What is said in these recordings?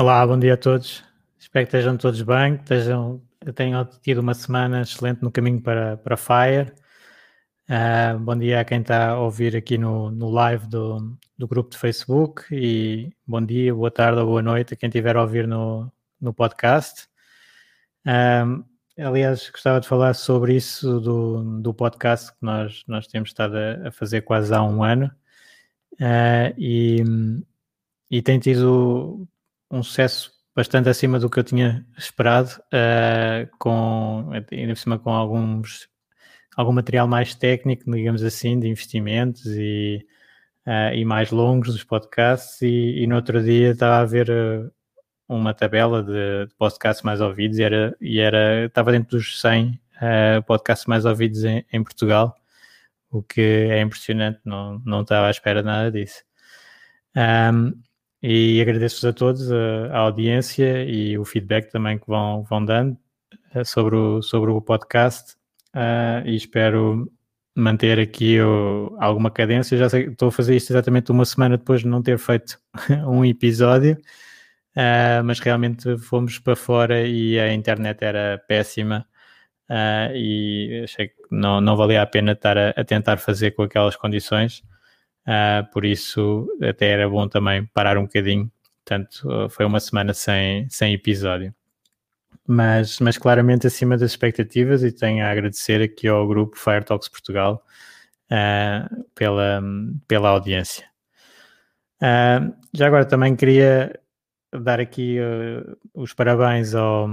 Olá, bom dia a todos. Espero que estejam todos bem, que estejam, tenham tido uma semana excelente no caminho para, para Fire. Uh, bom dia a quem está a ouvir aqui no, no live do, do grupo de Facebook e bom dia, boa tarde ou boa noite a quem estiver a ouvir no, no podcast. Uh, aliás, gostava de falar sobre isso do, do podcast que nós, nós temos estado a, a fazer quase há um ano uh, e, e tem tido um sucesso bastante acima do que eu tinha esperado, uh, com, ainda por cima com alguns, algum material mais técnico, digamos assim, de investimentos e, uh, e mais longos dos podcasts. E, e, no outro dia estava a ver uh, uma tabela de, de, podcasts mais ouvidos e era, e era estava dentro dos 100 podcasts mais ouvidos em, em, Portugal, o que é impressionante, não, não estava à espera nada disso. Um, e agradeço-vos a todos a, a, audiência e o feedback também que vão, vão dando uh, sobre, o, sobre o podcast uh, e espero manter aqui o, alguma cadência. Já sei, estou a fazer isto exatamente uma semana depois de não ter feito um episódio, uh, mas realmente fomos para fora e a internet era péssima. e achei que não, não valia a pena estar a, a tentar fazer com aquelas condições. Uh, por isso, até era bom também parar um bocadinho. Portanto, uh, foi uma semana sem, sem episódio. Mas, mas claramente acima das expectativas e tenho a agradecer aqui ao grupo Fire Talks Portugal uh, pela, pela audiência. já agora também queria dar aqui os parabéns ao,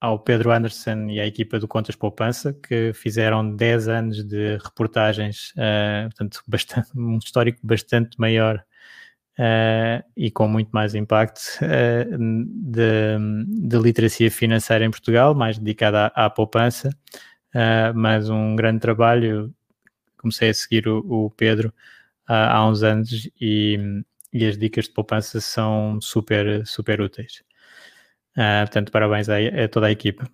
ao Pedro Anderson e à equipa do Contas Poupança, que fizeram 10 anos de reportagens, uh, portanto, bastante, um histórico bastante maior uh, e com muito mais impacto uh, de, de, literacia financeira em Portugal, mais dedicada à, à poupança, mas um grande trabalho. Comecei a seguir o, o Pedro há uns anos e, e as dicas de poupança são super, super úteis. Uh, portanto, parabéns a, a, toda a equipa.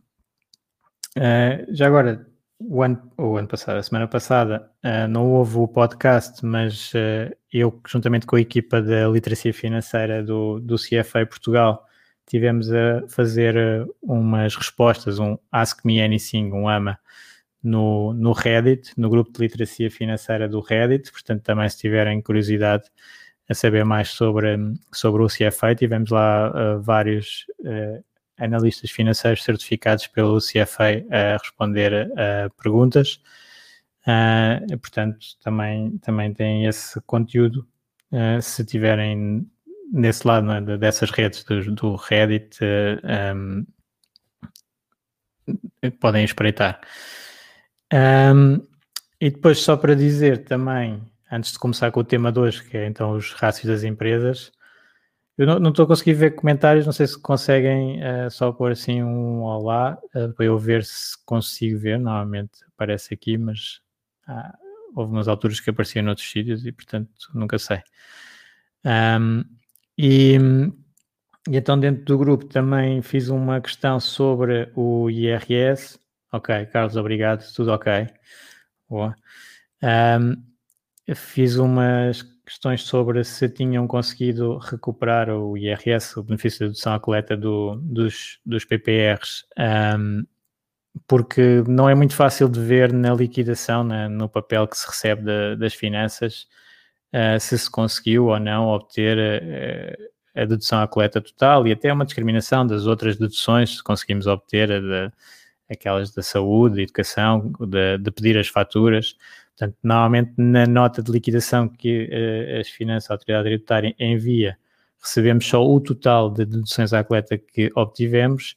Uh, já agora, o ano, o ano passado, a semana passada, uh, não houve o podcast, mas eu, juntamente com a equipa da literacia financeira do, do CFA Portugal, tivemos a fazer umas respostas, um Ask Me Anything, um AMA, no, no Reddit, no grupo de literacia financeira do Reddit. Portanto, também se tiverem curiosidade, a saber mais sobre, sobre o CFA. Tivemos lá uh, vários uh, analistas financeiros certificados pelo CFA a responder a perguntas. Uh, portanto, também, também tem esse conteúdo. se tiverem nesse lado né, dessas redes do, do Reddit, um, podem espreitar. Um, e depois, só para dizer também, antes de começar com o tema de hoje, que é então os rácios das empresas. Eu não, estou a conseguir ver comentários, não sei se conseguem uh, só pôr assim um olá uh, para eu ver se consigo ver. Normalmente aparece aqui, mas ah, houve umas alturas que aparecia noutros sítios e portanto nunca sei. Um, e, e, então dentro do grupo também fiz uma questão sobre o IRS. Ok, Carlos, obrigado, tudo ok. Boa. Um, fiz umas questões sobre se tinham conseguido recuperar o IRS, o benefício de dedução à coleta do, dos, dos PPRs, um, porque não é muito fácil de ver na liquidação, na, no papel que se recebe de, das finanças, uh, se se conseguiu ou não obter uh, a dedução à coleta total e até uma discriminação das outras deduções, se conseguimos obter a de, aquelas da saúde, educação, de, de, pedir as faturas. Portanto, normalmente na nota de liquidação que uh, as finanças, a autoridade tributária envia, recebemos só o total de deduções à coleta que obtivemos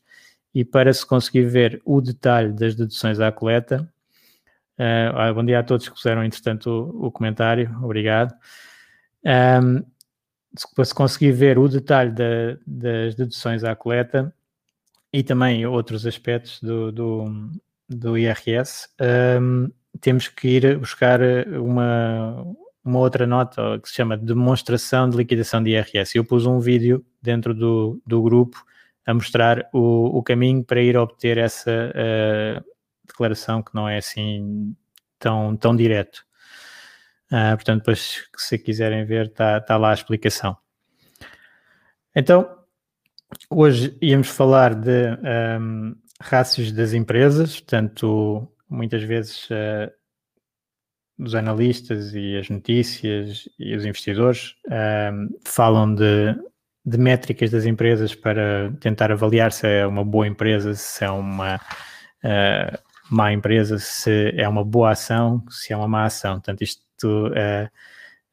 e para se conseguir ver o detalhe das deduções à coleta, uh, bom dia a todos que puseram, entretanto, o, o comentário, obrigado. Um, para se conseguir ver o detalhe da, das deduções à coleta e também outros aspectos do, do, do IRS, um, temos que ir buscar uma, uma outra nota que se chama demonstração de liquidação de IRS. Eu pus um vídeo dentro do, do grupo a mostrar o, o caminho para ir obter essa uh, declaração que não é assim tão, tão direto. Uh, portanto, depois, se quiserem ver, está tá lá a explicação. Então, hoje íamos falar de um, rácios das empresas, portanto, muitas vezes uh, os analistas e as notícias e os investidores um, falam de, de, métricas das empresas para tentar avaliar se é uma boa empresa, se é uma uh, má empresa, se é uma boa ação, se é uma má ação. Portanto, isto uh,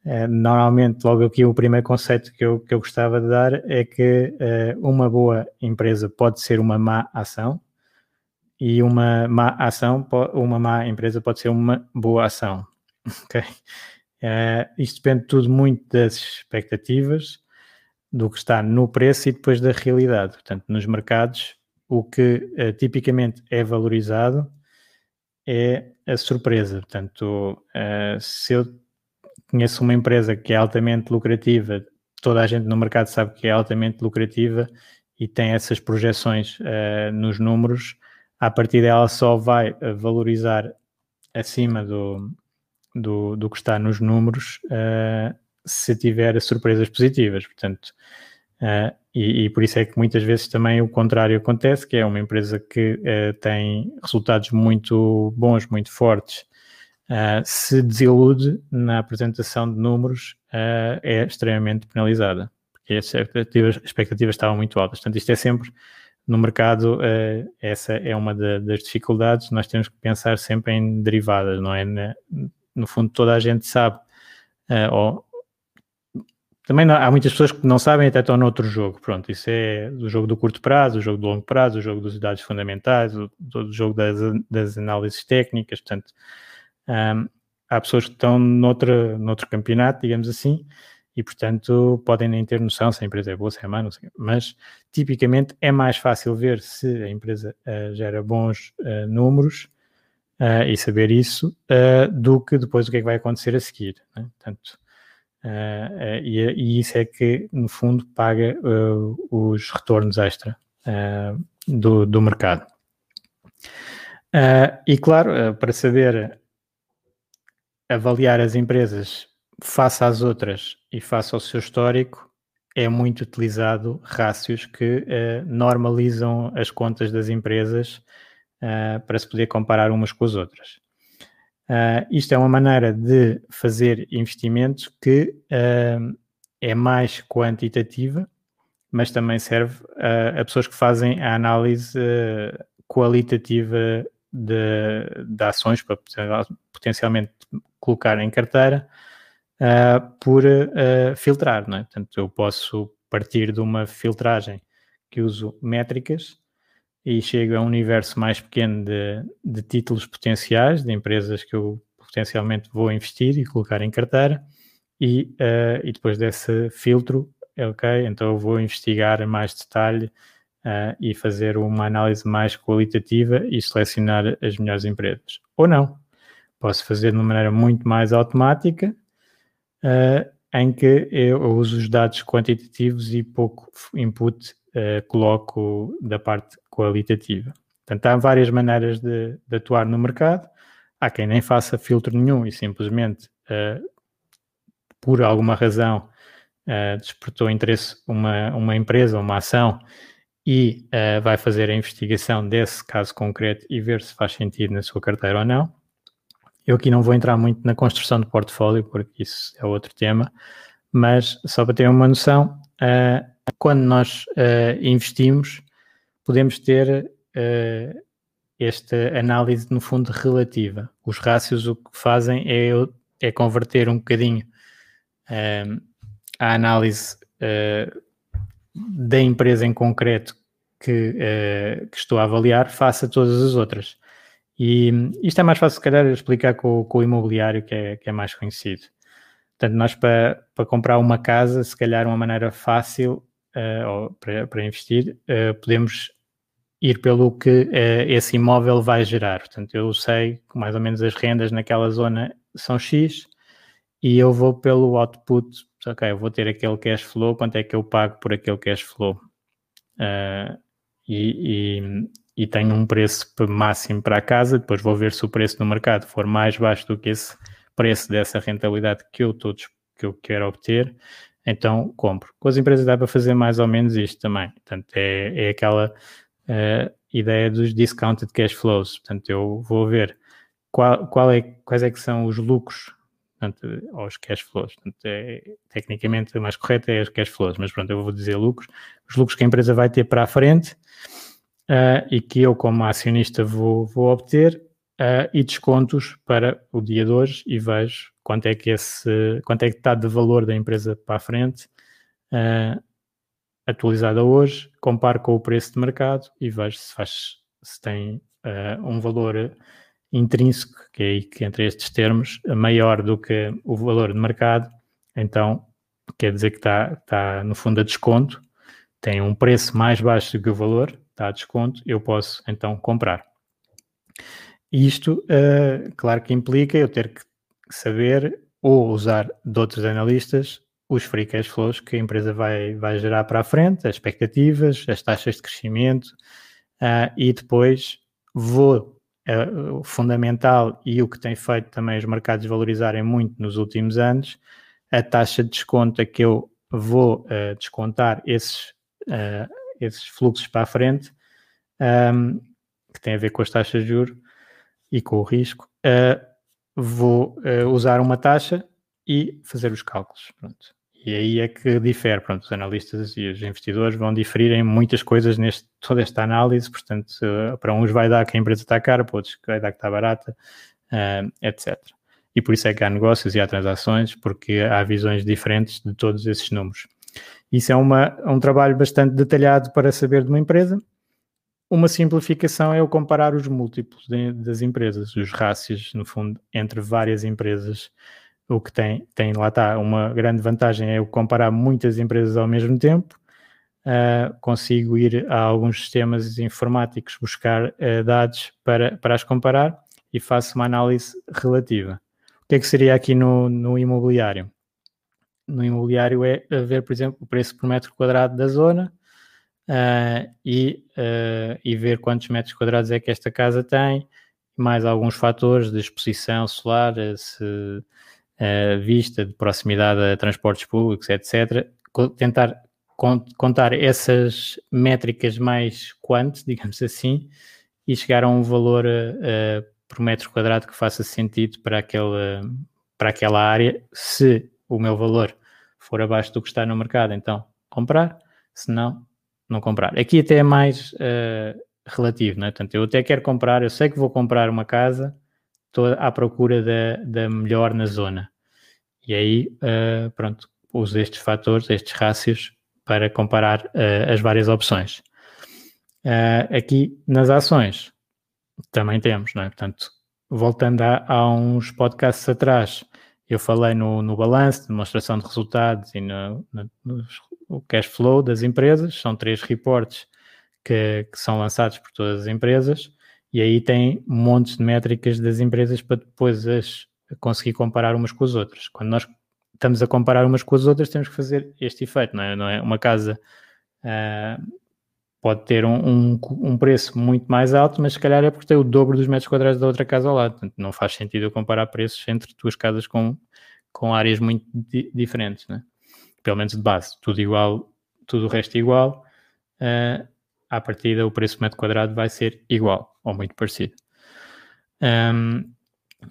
uh, normalmente, logo aqui o primeiro conceito que eu, que eu gostava de dar é que uma boa empresa pode ser uma má ação e uma má ação, uma má empresa pode ser uma boa ação. Ok? Uh, isto depende tudo muito das expectativas, do que está no preço e depois da realidade. Portanto, nos mercados, o que uh, tipicamente é valorizado é a surpresa. Portanto, uh, se eu conheço uma empresa que é altamente lucrativa, toda a gente no mercado sabe que é altamente lucrativa e tem essas projeções nos números, a partir dela só vai valorizar acima do, do, do que está nos números uh, se tiver surpresas positivas. Portanto, uh, e, e, por isso é que muitas vezes também o contrário acontece, que é uma empresa que uh, tem resultados muito bons, muito fortes, se desilude na apresentação de números, é extremamente penalizada, porque as expectativas, as expectativas estavam muito altas. Portanto, isto é sempre no mercado, essa é uma das dificuldades. Nós temos que pensar sempre em derivadas, não é? no fundo toda a gente sabe, uh, ou também há muitas pessoas que não sabem até estão noutro jogo, pronto, isso é o jogo do curto prazo, o jogo do longo prazo, o jogo dos dados fundamentais, o, o jogo das, das, análises técnicas, portanto, um, há pessoas que estão noutro, noutro campeonato, digamos assim, e portanto podem nem ter noção se a empresa é boa, se é má, não sei, mas tipicamente é mais fácil ver se a empresa uh, gera bons uh, números uh, e saber isso do que depois o que é que vai acontecer a seguir. Né? Portanto, e, e, isso é que, no fundo, paga os retornos extra do, do mercado. e, claro, para saber avaliar as empresas face às outras e face ao seu histórico, é muito utilizado rácios que uh, normalizam as contas das empresas uh, para se poder comparar umas com as outras. Uh, isto é uma maneira de fazer investimentos que é mais quantitativa, mas também serve a pessoas que fazem a análise qualitativa de, de, ações para potencialmente colocar em carteira por filtrar. Não é? Portanto, eu posso partir de uma filtragem que uso métricas e chego a um universo mais pequeno de, de títulos potenciais, de empresas que eu potencialmente vou investir e colocar em carteira, e, uh, e depois desse filtro, ok, então eu vou investigar mais detalhe uh, e fazer uma análise mais qualitativa e selecionar as melhores empresas. Ou não, posso fazer de uma maneira muito mais automática, uh, em que eu uso os dados quantitativos e pouco input coloco da parte qualitativa. Portanto, há várias maneiras de, de, atuar no mercado. Há quem nem faça filtro nenhum e simplesmente, uh, por alguma razão, uh, despertou interesse uma, uma empresa, uma ação, e uh, vai fazer a investigação desse caso concreto e ver se faz sentido na sua carteira ou não. Eu aqui não vou entrar muito na construção de portfólio, porque isso é outro tema, mas só para ter uma noção, uh, quando nós uh, investimos, podemos ter uh, esta análise, no fundo, relativa. Os rácios o que fazem é, é converter um bocadinho a análise da empresa em concreto que, que estou a avaliar face a todas as outras. E isto é mais fácil, se calhar, explicar com, com o imobiliário, que é, que é mais conhecido. Portanto, nós para, para comprar uma casa, se calhar uma maneira fácil uh, para, para investir, uh, podemos ir pelo que uh, esse imóvel vai gerar. Portanto, eu sei que mais ou menos as rendas naquela zona são X e eu vou pelo output, ok, vou ter aquele cash flow, quanto é que eu pago por aquele cash flow? e e tenho um preço máximo para a casa, depois vou ver se o preço no mercado for mais baixo do que esse preço dessa rentabilidade que eu, todos, que eu quero obter, então compro. Com as empresas dá para fazer mais ou menos isto também. Portanto, é, é aquela uh, ideia dos discounted cash flows. Portanto, eu vou ver qual, qual é, quais é que são os lucros portanto, aos cash flows. Portanto, é, tecnicamente, o mais correto é os cash flows, mas pronto, eu vou dizer lucros. Os lucros que a empresa vai ter para a frente uh, e que eu, como acionista, vou, vou obter uh, e descontos para o dia de hoje e vejo quanto é que esse, quanto é que está de valor da empresa para a frente, uh, atualizada hoje, comparo com o preço de mercado e vejo se faz, se tem um valor intrínseco, que é aí que entre estes termos, maior do que o valor de mercado, então quer dizer que está, está no fundo a desconto, tem um preço mais baixo do que o valor, está a desconto, eu posso então comprar. Isto, uh, claro que implica eu ter que saber ou usar de outros analistas os free cash flows que a empresa vai, vai gerar para a frente, as expectativas, as taxas de crescimento, uh, e depois vou, uh, o fundamental e o que tem feito também os mercados valorizarem muito nos últimos anos, a taxa de desconto a que eu vou descontar esses esses fluxos para a frente, um, que tem a ver com as taxas de juros e com o risco, uh, vou uh, usar uma taxa e fazer os cálculos. Pronto. E aí é que difere. Pronto, os analistas e os investidores vão diferir em muitas coisas neste toda esta análise. Portanto, uh, para uns vai dar que a empresa está cara, para outros vai dar que está barata, etc. E por isso é que há negócios e há transações, porque há visões diferentes de todos esses números. Isso é uma, um trabalho bastante detalhado para saber de uma empresa. Uma simplificação é o comparar os múltiplos de, das empresas, os rácios, no fundo, entre várias empresas. O que tem, tem lá está, uma grande vantagem é eu comparar muitas empresas ao mesmo tempo. Uh, consigo ir a alguns sistemas informáticos buscar uh, dados para, para as comparar e faço uma análise relativa. O que é que seria aqui no, no imobiliário? No imobiliário é ver, por exemplo, o preço por metro quadrado da zona uh, e, uh, e ver quantos metros quadrados é que esta casa tem, mais alguns fatores de exposição solar, se uh, vista de proximidade a transportes públicos, etc. Tentar contar essas métricas mais quanto, digamos assim, e chegar a um valor por metro quadrado que faça sentido para aquela, para aquela área, se o meu valor for abaixo do que está no mercado, então comprar, se não, não comprar. Aqui até é mais uh, relativo, não é? Portanto, eu até quero comprar, eu sei que vou comprar uma casa, estou à procura da, da melhor na zona. E aí, uh, pronto, uso estes fatores, estes rácios, para comparar uh, as várias opções. aqui nas ações também temos, não é? Portanto, voltando a, a uns podcasts atrás, eu falei no, no balanço, demonstração de resultados e no, no, no, cash flow das empresas, são três reportes que, que, são lançados por todas as empresas e aí tem montes de métricas das empresas para depois as conseguir comparar umas com as outras. Quando nós estamos a comparar umas com as outras, temos que fazer este efeito, não é? Não é? Uma casa uh, pode ter um, um, um, preço muito mais alto, mas se calhar é porque tem o dobro dos metros quadrados da outra casa ao lado. Portanto, não faz sentido eu comparar preços entre duas casas com, com áreas muito di diferentes, né? pelo menos de base. Tudo igual, tudo o resto igual. Uh, à partida, o preço por metro quadrado vai ser igual ou muito parecido. Um,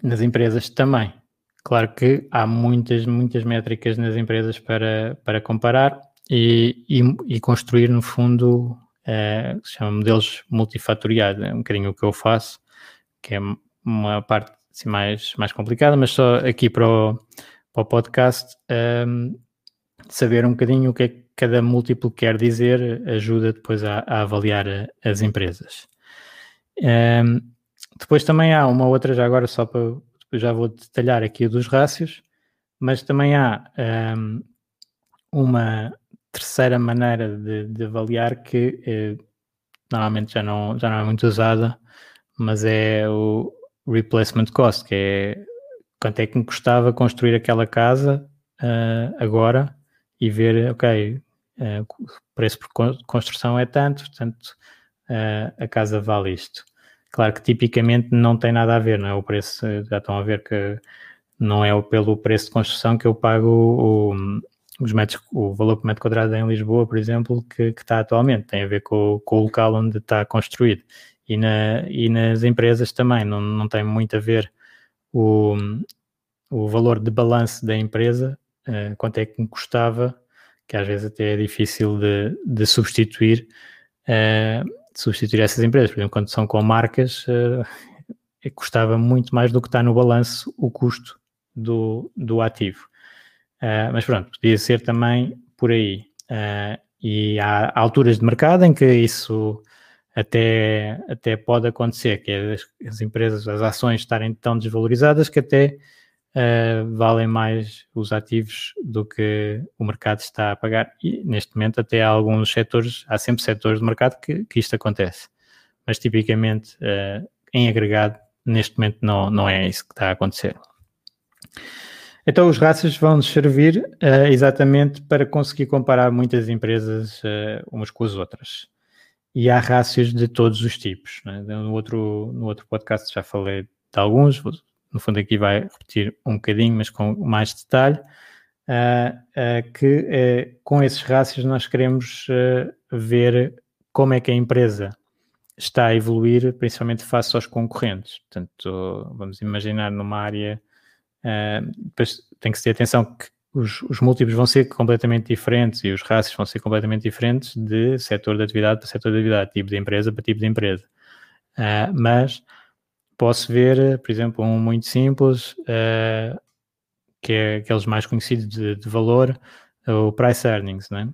nas empresas também. Claro que há muitas, muitas métricas nas empresas para, para comparar e, e, e construir, no fundo, é, se chama modelos multifatoriais. É um bocadinho o que eu faço, que é uma parte assim, mais, mais complicada, mas só aqui para o, para o podcast, um, saber um bocadinho o que é que cada múltiplo quer dizer ajuda depois a, a avaliar a, as empresas. Um, depois também há uma outra, já agora só para já vou detalhar aqui dos rácios, mas também há um, uma terceira maneira de, de avaliar que eh, normalmente já não, já não é muito usada, mas é o replacement cost, que é quanto é que me custava construir aquela casa uh, agora e ver, ok, uh, o preço por construção é tanto, portanto uh, a casa vale isto. Claro que tipicamente não tem nada a ver, não é? O preço, já estão a ver que não é pelo preço de construção que eu pago o, os metros, o valor por metro quadrado em Lisboa, por exemplo, que, que está atualmente, tem a ver com, com, o local onde está construído. E, na, e nas empresas também, não, não tem muito a ver o, o valor de balanço da empresa, uh, quanto é que me custava, que às vezes até é difícil de, de substituir, uh, substituir essas empresas. Por exemplo, quando são com marcas, uh, custava muito mais do que está no balanço o custo do, do ativo. Uh, mas pronto, podia ser também por aí. Uh, e há alturas de mercado em que isso até, até pode acontecer, que é as, as empresas, as ações estarem tão desvalorizadas que até uh, valem mais os ativos do que o mercado está a pagar. E neste momento até há alguns setores, há sempre setores de mercado que, que isto acontece. Mas tipicamente, em agregado, neste momento não, não é isso que está a acontecer. Então, os rácios vão-nos servir uh, exatamente para conseguir comparar muitas empresas uh, umas com as outras. E há rácios de todos os tipos. Né? No, outro, no outro podcast já falei de alguns, no fundo aqui vai repetir um bocadinho, mas com mais detalhe, uh, que com esses rácios nós queremos ver como é que a empresa está a evoluir, principalmente face aos concorrentes. Portanto, vamos imaginar numa área depois tem que se ter atenção que os, os, múltiplos vão ser completamente diferentes e os rácios vão ser completamente diferentes de setor de atividade para setor de atividade, tipo de empresa para tipo de empresa. Uh, mas posso ver, por exemplo, um muito simples, uh, que é aqueles mais conhecidos de, de valor, o price earnings, né?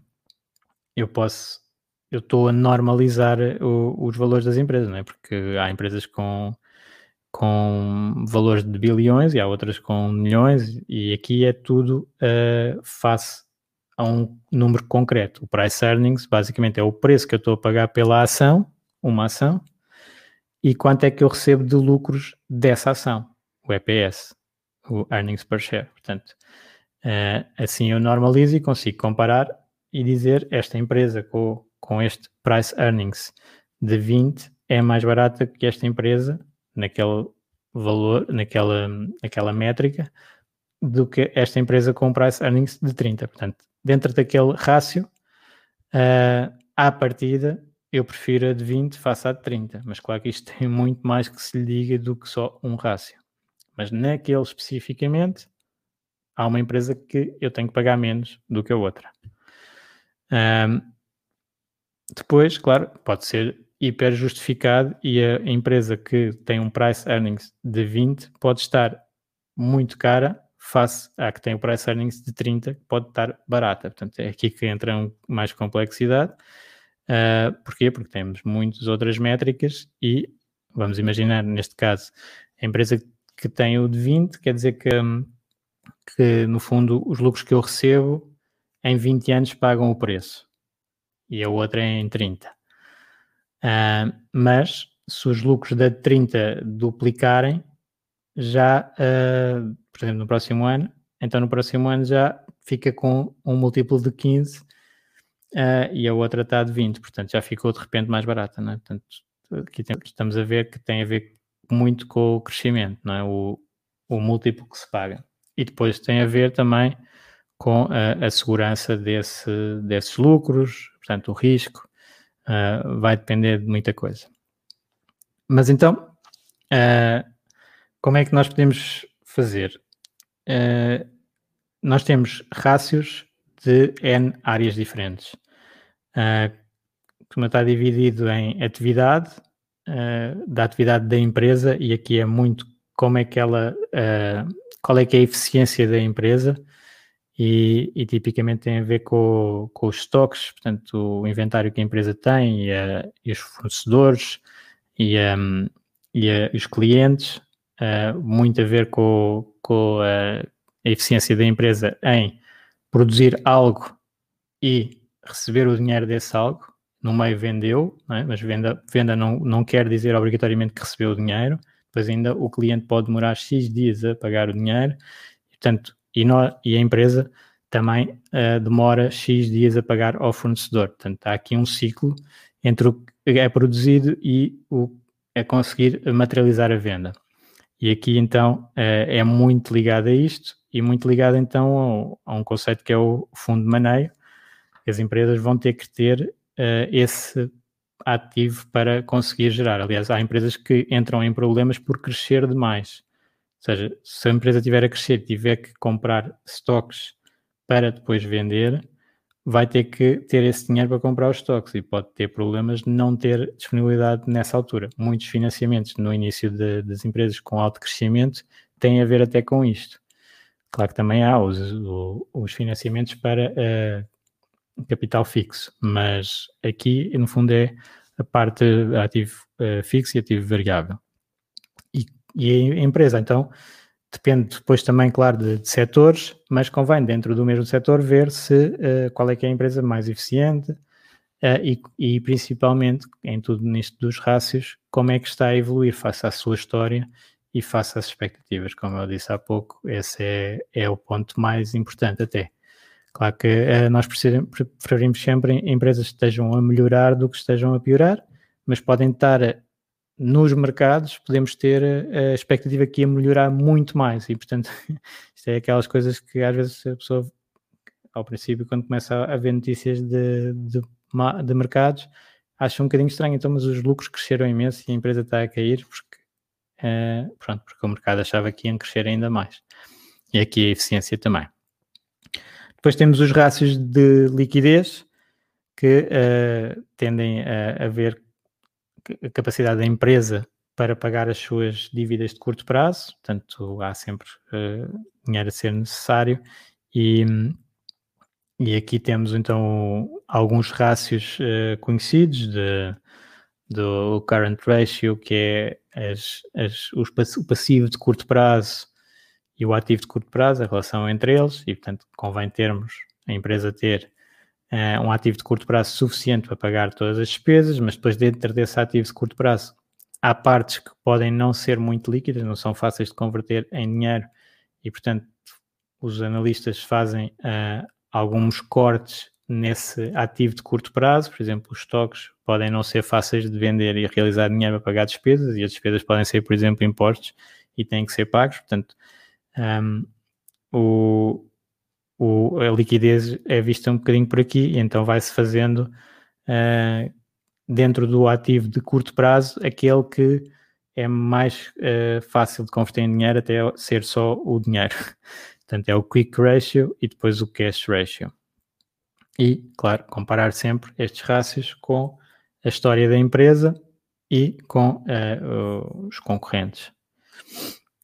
Eu posso, eu estou a normalizar o, os valores das empresas, né? Porque há empresas com com valores de bilhões e há outras com milhões, e aqui é tudo uh, face a um número concreto. O price earnings basicamente é o preço que eu estou a pagar pela ação, uma ação, e quanto é que eu recebo de lucros dessa ação, o EPS, o earnings per share. Portanto, uh, assim eu normalizo e consigo comparar e dizer esta empresa com, com este price earnings de 20 é mais barata que esta empresa naquele valor, naquela, naquela métrica, do que esta empresa com price earnings de 30. Portanto, dentro daquele rácio, uh, à partida, eu prefiro a de 20 face à de 30. Mas claro que isto tem muito mais que se lhe diga do que só um rácio. Mas naquele especificamente, há uma empresa que eu tenho que pagar menos do que a outra. Um, depois, claro, pode ser hiper justificado e a empresa que tem um price earnings de 20 pode estar muito cara face à que tem o price earnings de 30, que pode estar barata. Portanto, é aqui que entra mais complexidade. Uh, porquê? Porque temos muitas outras métricas e vamos imaginar, neste caso, a empresa que tem o de 20, quer dizer que, que no fundo os lucros que eu recebo em 20 anos pagam o preço e a outra é em 30. Uh, mas se os lucros da 30 duplicarem, já, uh, por exemplo, no próximo ano, então no próximo ano já fica com um múltiplo de 15 uh, ah, e a outra está de 20, portanto já ficou de repente mais barata, não é? Portanto, aqui estamos a ver que tem a ver muito com o crescimento, não é? O, o múltiplo que se paga. E depois tem a ver também com a, a segurança desse, desses lucros, portanto, o risco, Uh, vai depender de muita coisa. Mas então, uh, como é que nós podemos fazer? Uh, nós temos rácios de N áreas diferentes. Uh, como está dividido em atividade, da atividade da empresa, e aqui é muito como é que ela, qual é que é a eficiência da empresa, e, e tipicamente tem a ver com, com, os estoques, portanto, o inventário que a empresa tem, e, e os fornecedores, e, um, e os clientes, muito a ver com, com a, a eficiência da empresa em produzir algo e receber o dinheiro desse algo, no meio vendeu, é? mas venda, venda não, não quer dizer obrigatoriamente que recebeu o dinheiro, depois ainda o cliente pode demorar X dias a pagar o dinheiro, portanto, e, no, e a empresa também uh, demora X dias a pagar ao fornecedor. Portanto, há aqui um ciclo entre o que é produzido e o é conseguir materializar a venda. E aqui então uh, é muito ligado a isto e muito ligado então a um conceito que é o fundo de maneio. As empresas vão ter que ter uh, esse ativo para conseguir gerar. Aliás, há empresas que entram em problemas por crescer demais. Seja, se a empresa tiver a crescer tiver que comprar estoques para depois vender, vai ter que ter esse dinheiro para comprar os estoques e pode ter problemas de não ter disponibilidade nessa altura. Muitos financiamentos no início de, das empresas com alto crescimento têm a ver até com isto. Claro que também há os, os financiamentos para uh, capital fixo, mas aqui, no fundo, é a parte ativo uh, fixo e ativo variável. E, e, a empresa, então, depende depois também, claro, de, de setores, mas convém, dentro do mesmo setor, ver se uh, qual é que é a empresa mais eficiente uh, e, e, principalmente, em tudo nisto dos rácios, como é que está a evoluir face à sua história e face às expectativas. Como eu disse há pouco, esse é, é o ponto mais importante até. Claro que uh, nós preferimos sempre empresas que estejam a melhorar do que estejam a piorar, mas podem estar nos mercados, podemos ter a expectativa que ia melhorar muito mais e, portanto, isto é aquelas coisas que às vezes a pessoa, ao princípio, quando começa a ver notícias de, de, de mercados, acha um bocadinho estranho, então, mas os lucros cresceram imenso e a empresa está a cair porque, uh, pronto, porque o mercado achava que iam crescer ainda mais. E aqui a eficiência também. Depois temos os rácios de liquidez, que uh, tendem a, a ver a capacidade da empresa para pagar as suas dívidas de curto prazo, portanto, há sempre uh, dinheiro a ser necessário e, e aqui temos então alguns rácios uh, conhecidos de, do current ratio, que é as, as, os, o passivo de curto prazo e o ativo de curto prazo, a relação entre eles, e portanto convém termos, a empresa ter uh, um ativo de curto prazo suficiente para pagar todas as despesas, mas depois dentro desse ativo de curto prazo há partes que podem não ser muito líquidas, não são fáceis de converter em dinheiro e portanto os analistas fazem uh, alguns cortes nesse ativo de curto prazo, por exemplo, os estoques podem não ser fáceis de vender e realizar dinheiro para pagar despesas, e as despesas podem ser, por exemplo, impostos e têm que ser pagos, portanto, um, o, o, a liquidez é vista um bocadinho por aqui, então vai-se fazendo uh, dentro do ativo de curto prazo aquele que é mais uh, fácil de converter em dinheiro até ser só o dinheiro. Portanto, é o quick ratio e depois o cash ratio. E, claro, comparar sempre estes rácios com a história da empresa e com uh, os concorrentes.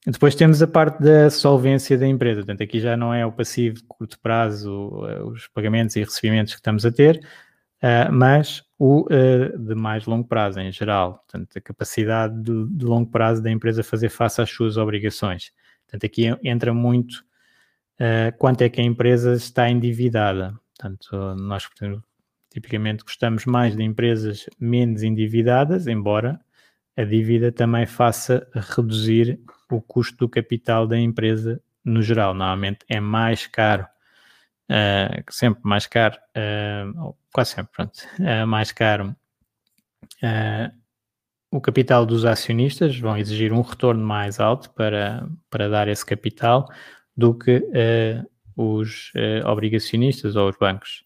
Depois temos a parte da solvência da empresa. Portanto, aqui já não é o passivo de curto prazo, eh, os pagamentos e recebimentos que estamos a ter, uh, mas o uh, de mais longo prazo em geral. Portanto, a capacidade de, longo prazo da empresa fazer face às suas obrigações. Portanto, aqui entra muito quanto é que a empresa está endividada. Portanto, nós tipicamente gostamos mais de empresas menos endividadas, embora a dívida também faça reduzir o custo do capital da empresa no geral. Normalmente é mais caro, uh, sempre mais caro, uh, quase sempre, pronto, uh, mais caro o capital dos acionistas, vão exigir um retorno mais alto para, para dar esse capital do que os obrigacionistas ou os bancos.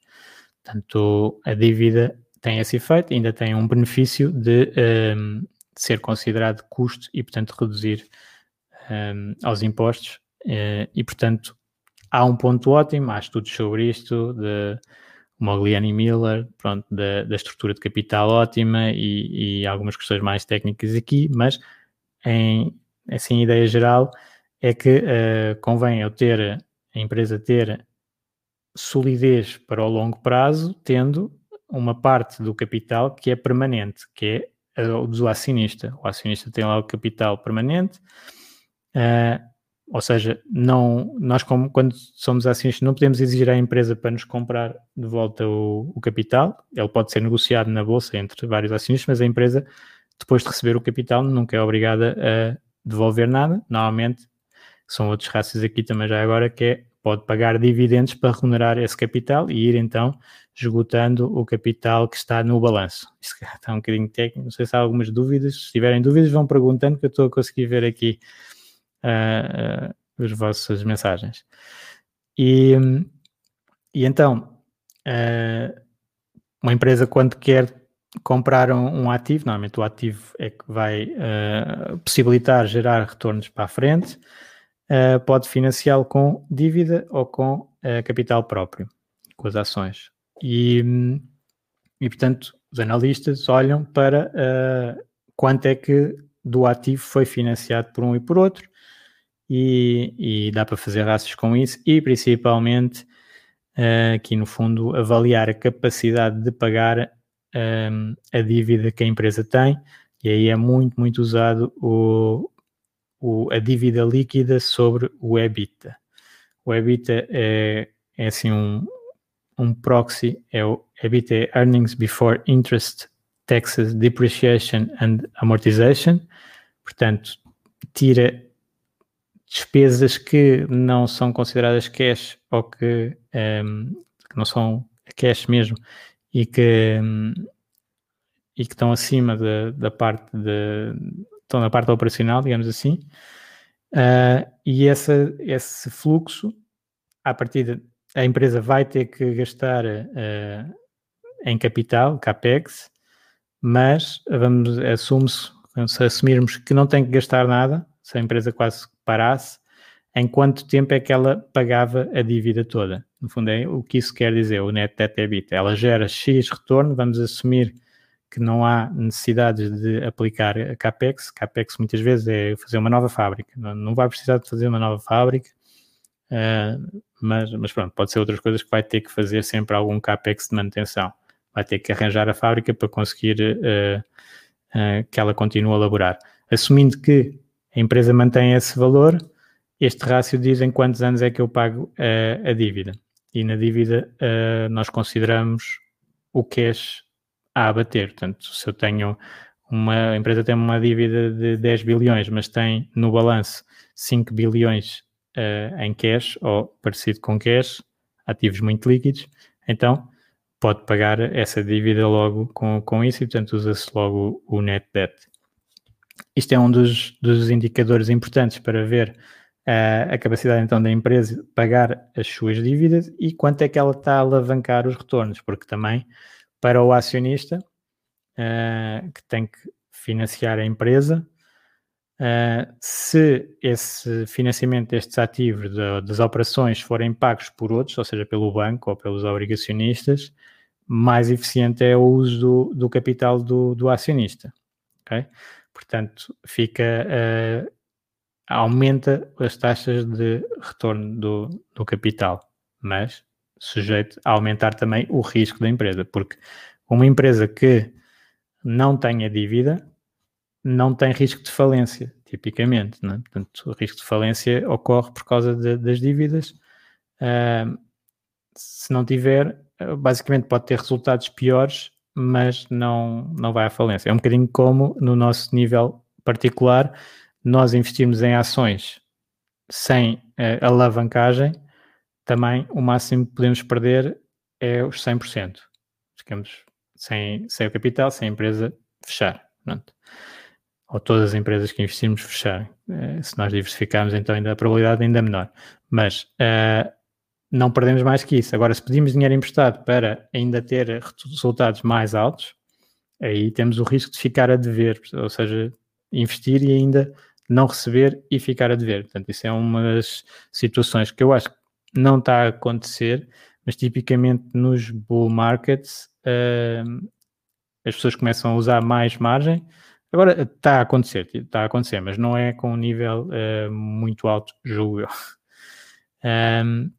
Portanto, a dívida tem esse efeito, ainda tem um benefício de ser considerado custo e, portanto, reduzir um, aos impostos uh, e, portanto, há um ponto ótimo, há estudos sobre isto, de Mogliani Miller, pronto, da, da, estrutura de capital ótima e, e, algumas questões mais técnicas aqui, mas em assim, ideia geral é que uh, convém eu ter a empresa ter solidez para o longo prazo, tendo uma parte do capital que é permanente, que é o do acionista. O acionista tem lá o capital permanente, uh, ou seja, não, nós como, quando somos acionistas não podemos exigir à empresa para nos comprar de volta o, o, capital, ele pode ser negociado na bolsa entre vários acionistas, mas a empresa, depois de receber o capital, nunca é obrigada a devolver nada, normalmente são outros rácios aqui também já agora, que é pode pagar dividendos para remunerar esse capital e ir então esgotando o capital que está no balanço. Isso está um bocadinho técnico, não sei se há algumas dúvidas. Se tiverem dúvidas, vão perguntando que eu estou a conseguir ver aqui uh, uh, as vossas mensagens. E, e então, uh, uma empresa quando quer comprar um, um, ativo, normalmente o ativo é que vai possibilitar gerar retornos para a frente, pode financiá-lo com dívida ou com capital próprio, com as ações. E, e, portanto, os analistas olham para quanto é que do ativo foi financiado por um e por outro, e, e dá para fazer raças com isso, e principalmente aqui no fundo avaliar a capacidade de pagar um, a dívida que a empresa tem, e aí é muito, muito usado o, o, a dívida líquida sobre o EBITDA. O EBITDA é, é assim um, um proxy, é o EBITDA Earnings Before Interest, Taxes, Depreciation and Amortization. Portanto, tira despesas que não são consideradas cash ou que, um, ehm, que não são cash mesmo e que, um, e que estão acima da, da parte de, estão na parte operacional, digamos assim, uh, e essa, esse fluxo, à partida, a empresa vai ter que gastar uh, em capital, CAPEX, mas vamos, assume-se, se assumirmos que não tem que gastar nada, se a empresa quase parasse, em quanto tempo é que ela pagava a dívida toda? No fundo, é o que isso quer dizer, o net debt EBITDA. Ela gera X retorno, vamos assumir que não há necessidades de aplicar a CAPEX. CAPEX muitas vezes é fazer uma nova fábrica. Não, vai precisar de fazer uma nova fábrica, uh, mas, mas pronto, pode ser outras coisas que vai ter que fazer sempre algum CAPEX de manutenção. Vai ter que arranjar a fábrica para conseguir uh, uh, que ela continue a laborar. Assumindo que a empresa mantém esse valor, este rácio diz em quantos anos é que eu pago a dívida. E na dívida nós consideramos o cash a abater. Portanto, se eu tenho uma a empresa tem uma dívida de 10 bilhões, mas tem no balanço 5 bilhões uh, em cash ou parecido com cash, ativos muito líquidos, então pode pagar essa dívida logo com, com isso e, portanto, usa-se logo o net debt. Isto é um dos, dos indicadores importantes para ver uh, a capacidade então da empresa pagar as suas dívidas e quanto é que ela está a alavancar os retornos, porque também para o acionista uh, que tem que financiar a empresa. Uh, se esse financiamento destes ativos de, das operações forem pagos por outros, ou seja, pelo banco ou pelos obrigacionistas, mais eficiente é o uso do, do capital do, do acionista. Okay? Portanto, fica uh, aumenta as taxas de retorno do, do capital, mas sujeito a aumentar também o risco da empresa, porque uma empresa que não tenha dívida não tem risco de falência, tipicamente. Né? Portanto, o risco de falência ocorre por causa de, das dívidas. Uh, se não tiver, basicamente pode ter resultados piores, mas não, não vai à falência. É um bocadinho como no nosso nível particular, nós investimos em ações sem uh, alavancagem, também o máximo que podemos perder é os 100%. Ficamos sem, sem o capital, sem a empresa fechar. Pronto. Ou todas as empresas que investimos fechar. Uh, se nós diversificarmos, então ainda a probabilidade ainda é menor. Mas uh, não perdemos mais que isso. Agora, se pedimos dinheiro emprestado para ainda ter resultados mais altos, aí temos o risco de ficar a dever, ou seja, investir e ainda não receber e ficar a dever. Portanto, isso é uma das situações que eu acho que não está a acontecer, mas tipicamente nos bull markets uh, as pessoas começam a usar mais margem. Agora está a acontecer, está a acontecer, mas não é com um nível uh, muito alto, julgo eu. Um,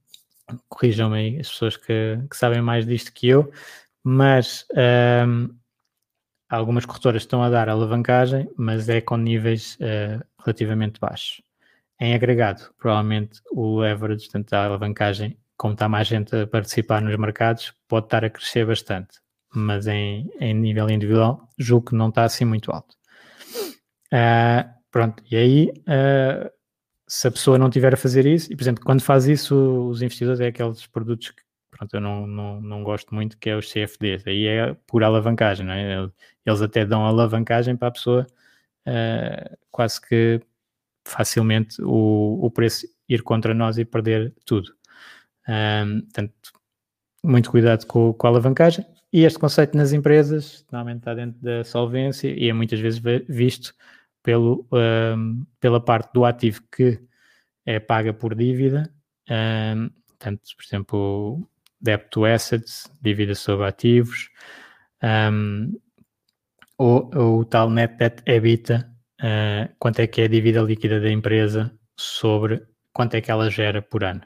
Corrijam-me aí as pessoas que, que, sabem mais disto que eu, mas um, algumas corretoras estão a dar alavancagem, mas é com níveis uh, relativamente baixos. Em agregado, provavelmente o leverage, portanto, a alavancagem, como está mais gente a participar nos mercados, pode estar a crescer bastante, mas em, em nível individual, julgo que não está assim muito alto. Uh, pronto, e aí, uh, se a pessoa não tiver a fazer isso, e por exemplo, quando faz isso, os investidores é aqueles produtos que pronto, eu não, não, não gosto muito, que é os CFDs, aí é por alavancagem, não é? Eles até dão alavancagem para a pessoa uh, quase que facilmente o, o preço ir contra nós e perder tudo. Um, portanto, muito cuidado com, com a alavancagem. E este conceito nas empresas normalmente está dentro da solvência e é muitas vezes visto pelo, pela parte do ativo que é paga por dívida. Um, portanto, por exemplo, debt to assets, dívida sobre ativos, um, ou, ou o tal net debt EBITDA, uh, quanto é que é a dívida líquida da empresa sobre quanto é que ela gera por ano.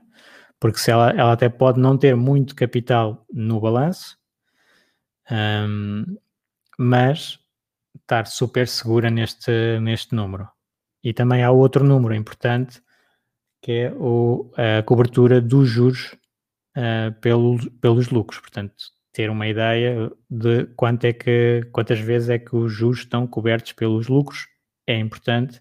Porque se ela, ela até pode não ter muito capital no balanço, um, mas estar super segura neste, neste número. E também há outro número importante, que é o, a cobertura dos juros uh, pelo, pelos lucros. Portanto, ter uma ideia de quanto é que, quantas vezes é que os juros estão cobertos pelos lucros é importante,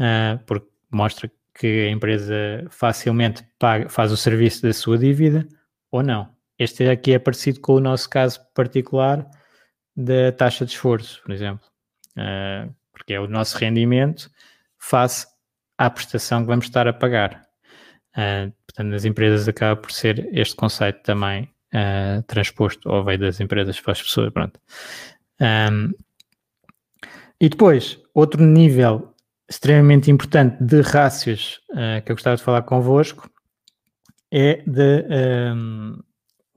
uh, porque mostra que a empresa facilmente paga, faz o serviço da sua dívida ou não. Este aqui é parecido com o nosso caso particular da taxa de esforço, por exemplo, uh, porque é o nosso rendimento face à prestação que vamos estar a pagar. Uh, portanto, nas empresas acaba por ser este conceito também uh, transposto ou veio das empresas para as pessoas. Pronto. Um, e depois, outro nível extremamente importante de rácios uh, que eu gostava de falar convosco é de um,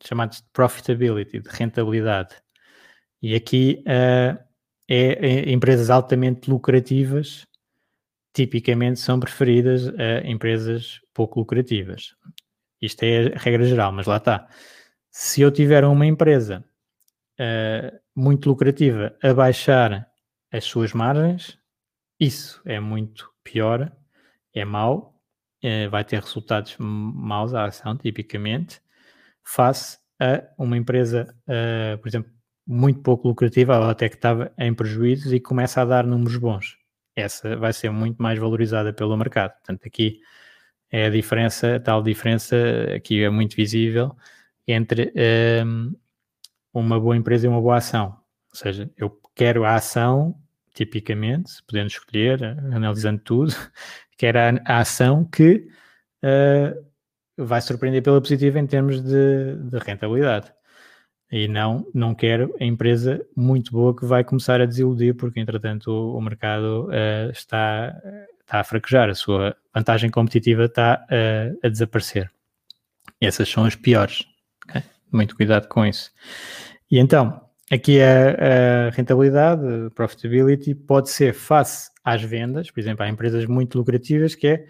chamados de profitability, de rentabilidade. E aqui uh, é, é empresas altamente lucrativas tipicamente são preferidas a empresas pouco lucrativas. Isto é a regra geral, mas lá está. Se eu tiver uma empresa uh, muito lucrativa a baixar as suas margens, isso é muito pior, é mau, uh, vai ter resultados maus à ação, tipicamente, face a uma empresa, uh, por exemplo, muito pouco lucrativa, ou até que estava em prejuízos e começa a dar números bons essa vai ser muito mais valorizada pelo mercado. Portanto, aqui é a diferença, a tal diferença aqui é muito visível entre um, uma boa empresa e uma boa ação. Ou seja, eu quero a ação, tipicamente, podendo escolher, analisando tudo, quero a, a ação que uh, vai surpreender pela positiva em termos de, de rentabilidade. E não, não quero a empresa muito boa que vai começar a desiludir, porque entretanto o, o mercado uh, está, está a fraquejar, a sua vantagem competitiva está uh, a desaparecer. Essas são as piores. Okay? Muito cuidado com isso. E então, aqui a, a rentabilidade, a profitability, pode ser face às vendas, por exemplo, há empresas muito lucrativas que é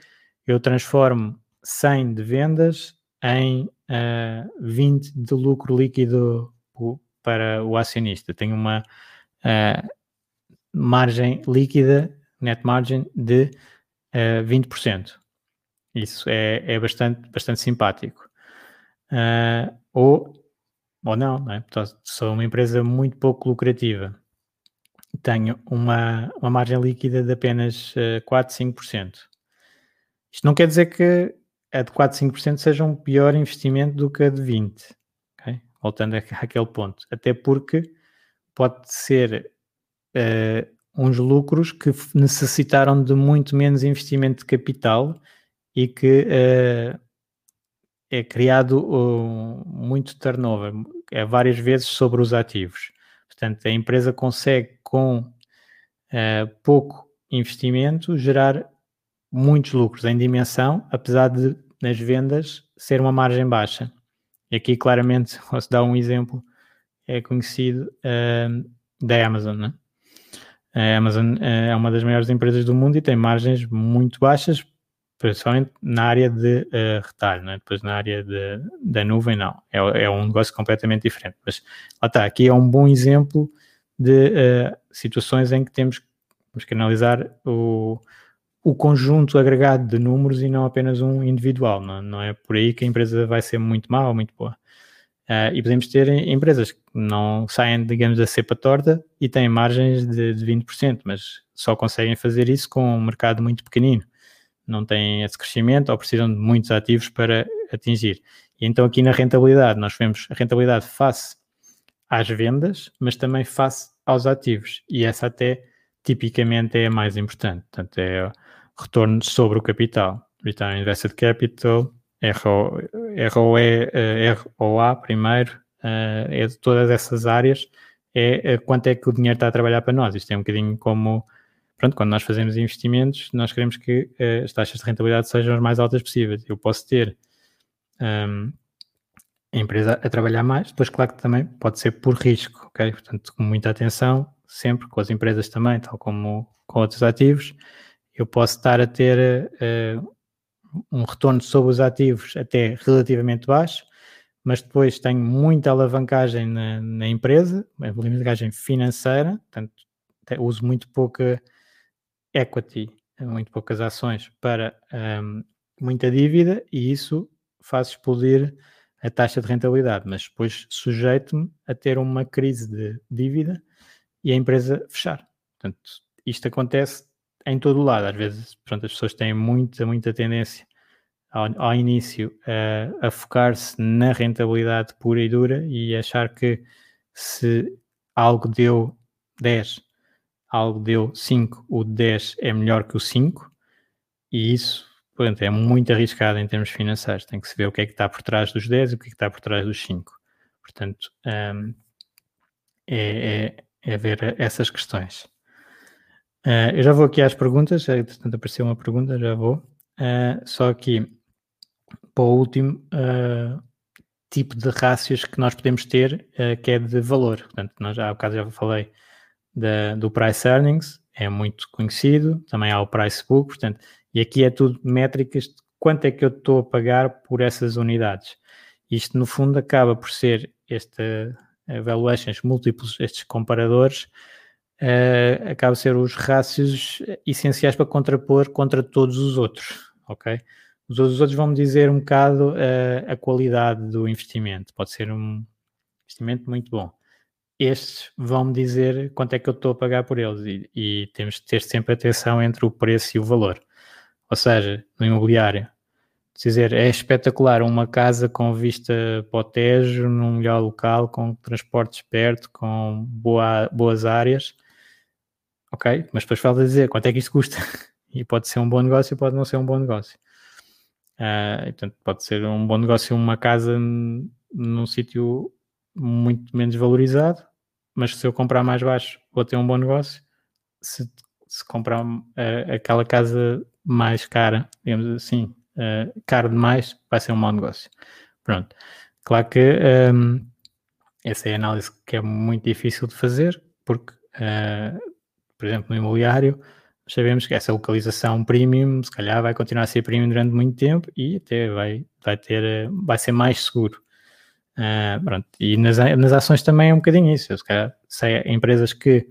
eu transformo 100 de vendas em uh, 20 de lucro líquido para o acionista. Tem uma uh, margem líquida, net margin, de uh, 20%. Isso é, é bastante, bastante simpático. Uh, ou, ou não, não é? sou uma empresa muito pouco lucrativa. Tenho uma, uma margem líquida de apenas uh, 4, 5%. Isto não quer dizer que a de 4, 5% seja um pior investimento do que a de 20%. Okay? Voltando àquele ponto. Até porque pode ser uh, uns lucros que necessitaram de muito menos investimento de capital e que uh, é criado uh, muito turnover, é várias vezes sobre os ativos. Portanto, a empresa consegue com pouco investimento gerar muitos lucros em dimensão, apesar de nas vendas ser uma margem baixa. E aqui claramente posso dar um exemplo, é conhecido uh, da Amazon. Né? A Amazon uh, é uma das maiores empresas do mundo e tem margens muito baixas, principalmente na área de uh, retalho, né? depois na área de, da nuvem não, é, é, um negócio completamente diferente. Mas lá está, aqui é um bom exemplo de uh, situações em que temos, temos que analisar o, o conjunto agregado de números e não apenas um individual. Não, não é por aí que a empresa vai ser muito má ou muito boa. Uh, e podemos ter empresas que não saem, digamos, da cepa torta e têm margens de, de 20%, mas só conseguem fazer isso com um mercado muito pequenino. Não têm esse crescimento ou precisam de muitos ativos para atingir. E então aqui na rentabilidade, nós vemos a rentabilidade face às vendas, mas também face aos ativos. E essa até tipicamente é a mais importante. Portanto, é retorno sobre o capital. Return on Invested Capital, ROE, eh, ROA primeiro, eh, é de todas essas áreas, é, é quanto é que o dinheiro está a trabalhar para nós. Isto é um bocadinho como, pronto, quando nós fazemos investimentos, nós queremos que as taxas de rentabilidade sejam as mais altas possíveis. Eu posso ter um, ehm, a empresa a trabalhar mais, depois claro que também pode ser por risco, ok? Portanto, com muita atenção, sempre com as empresas também, tal como com outros ativos, eu posso estar a ter uh, um retorno sobre os ativos até relativamente baixo, mas depois tenho muita alavancagem na, na empresa, alavancagem financeira, portanto, uso muito pouca equity, muito poucas ações para um, ehm, muita dívida e isso faz explodir a taxa de rentabilidade, mas depois sujeito-me a ter uma crise de dívida e a empresa fechar. Portanto, isto acontece em todo o lado. Às vezes, pronto, as pessoas têm muita, muita tendência ao, ao início a, a focar-se na rentabilidade pura e dura e achar que se algo deu 10, algo deu 5, o 10 é melhor que o 5 e isso portanto, é muito arriscado em termos financeiros. Tem que se ver o que é que está por trás dos 10 e o que é que está por trás dos 5. Portanto, um, é, é, é ver essas questões. Uh, eu já vou aqui às perguntas, portanto apareceu uma pergunta, já vou. Uh, só aqui, para o último uh, tipo de rácios que nós podemos ter, que é de valor. Portanto, nós já há bocado já falei da, do price earnings, é muito conhecido, também há o price book, portanto, e aqui é tudo métricas de quanto é que eu estou a pagar por essas unidades. Isto, no fundo, acaba por ser esta valuations múltiplos, estes comparadores, uh, acaba a ser os rácios essenciais para contrapor contra todos os outros, ok? Os outros vão me dizer um bocado uh, a qualidade do investimento. Pode ser um investimento muito bom. Estes vão me dizer quanto é que eu estou a pagar por eles e, e temos de ter sempre atenção entre o preço e o valor. Ou seja, no imobiliário, dizer, é espetacular uma casa com vista para o Tejo, num melhor local, com transportes perto, com boa, boas áreas, ok, mas depois falta dizer quanto é que isto custa. E pode ser um bom negócio, pode não ser um bom negócio. Uh, portanto, pode ser um bom negócio uma casa num sítio muito menos valorizado, mas se eu comprar mais baixo, vou ter um bom negócio. Se, se comprar uh, aquela casa mais cara, digamos assim, uh, caro demais, vai ser um mau negócio. Pronto. Claro que um, essa é a análise que é muito difícil de fazer, porque uh, por exemplo, no imobiliário, sabemos que essa localização premium, se calhar, vai continuar a ser premium durante muito tempo e até vai, vai, ter, vai ser mais seguro. Uh, pronto. E nas, nas ações também é um bocadinho isso. Se calhar, sei empresas que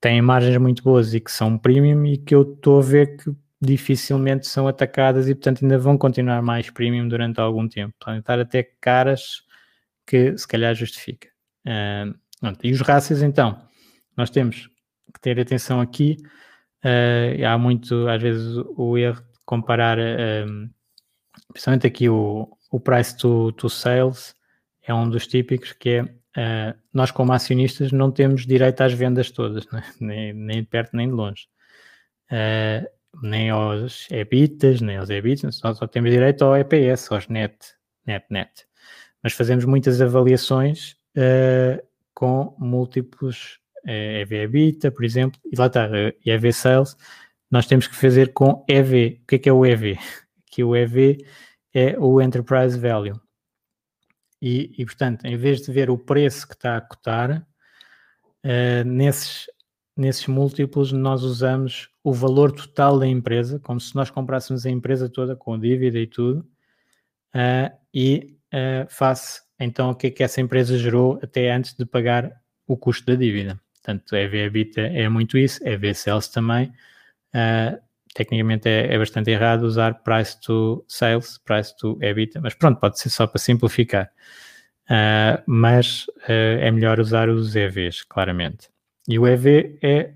têm margens muito boas e que são premium e que eu estou a ver que dificilmente são atacadas e, portanto, ainda vão continuar mais premium durante algum tempo. Podem estar até caras que se calhar justifica. Uh, e os rácios, então, nós temos que ter atenção aqui. Uh, há muito, às vezes, o erro de comparar, uh, principalmente aqui o, o price to, to sales, é um dos típicos que é uh, nós como acionistas não temos direito às vendas todas, né? nem, nem de perto nem de longe. Uh, nem aos EBITDAs, nem aos EBITDAs, nós só temos direito ao EPS, aos net, net, net. Mas fazemos muitas avaliações uh, com múltiplos EV é EBITDA, por exemplo, e lá está, EV Sales, nós temos que fazer com EV. O que é que é o EV? Que o EV é o Enterprise Value. E, e portanto, em vez de ver o preço que está a cotar, uh, nesses, nesses múltiplos nós usamos o valor total da empresa, como se nós comprássemos a empresa toda com dívida e tudo, uh, e uh, face então o que é que essa empresa gerou até antes de pagar o custo da dívida. Portanto, EV EBITDA é muito isso, EV Sales também. Uh, tecnicamente é, é, bastante errado usar price to sales, price to EBITDA, mas pronto, pode ser só para simplificar. Uh, mas uh, é melhor usar os EVs, claramente. E o EV é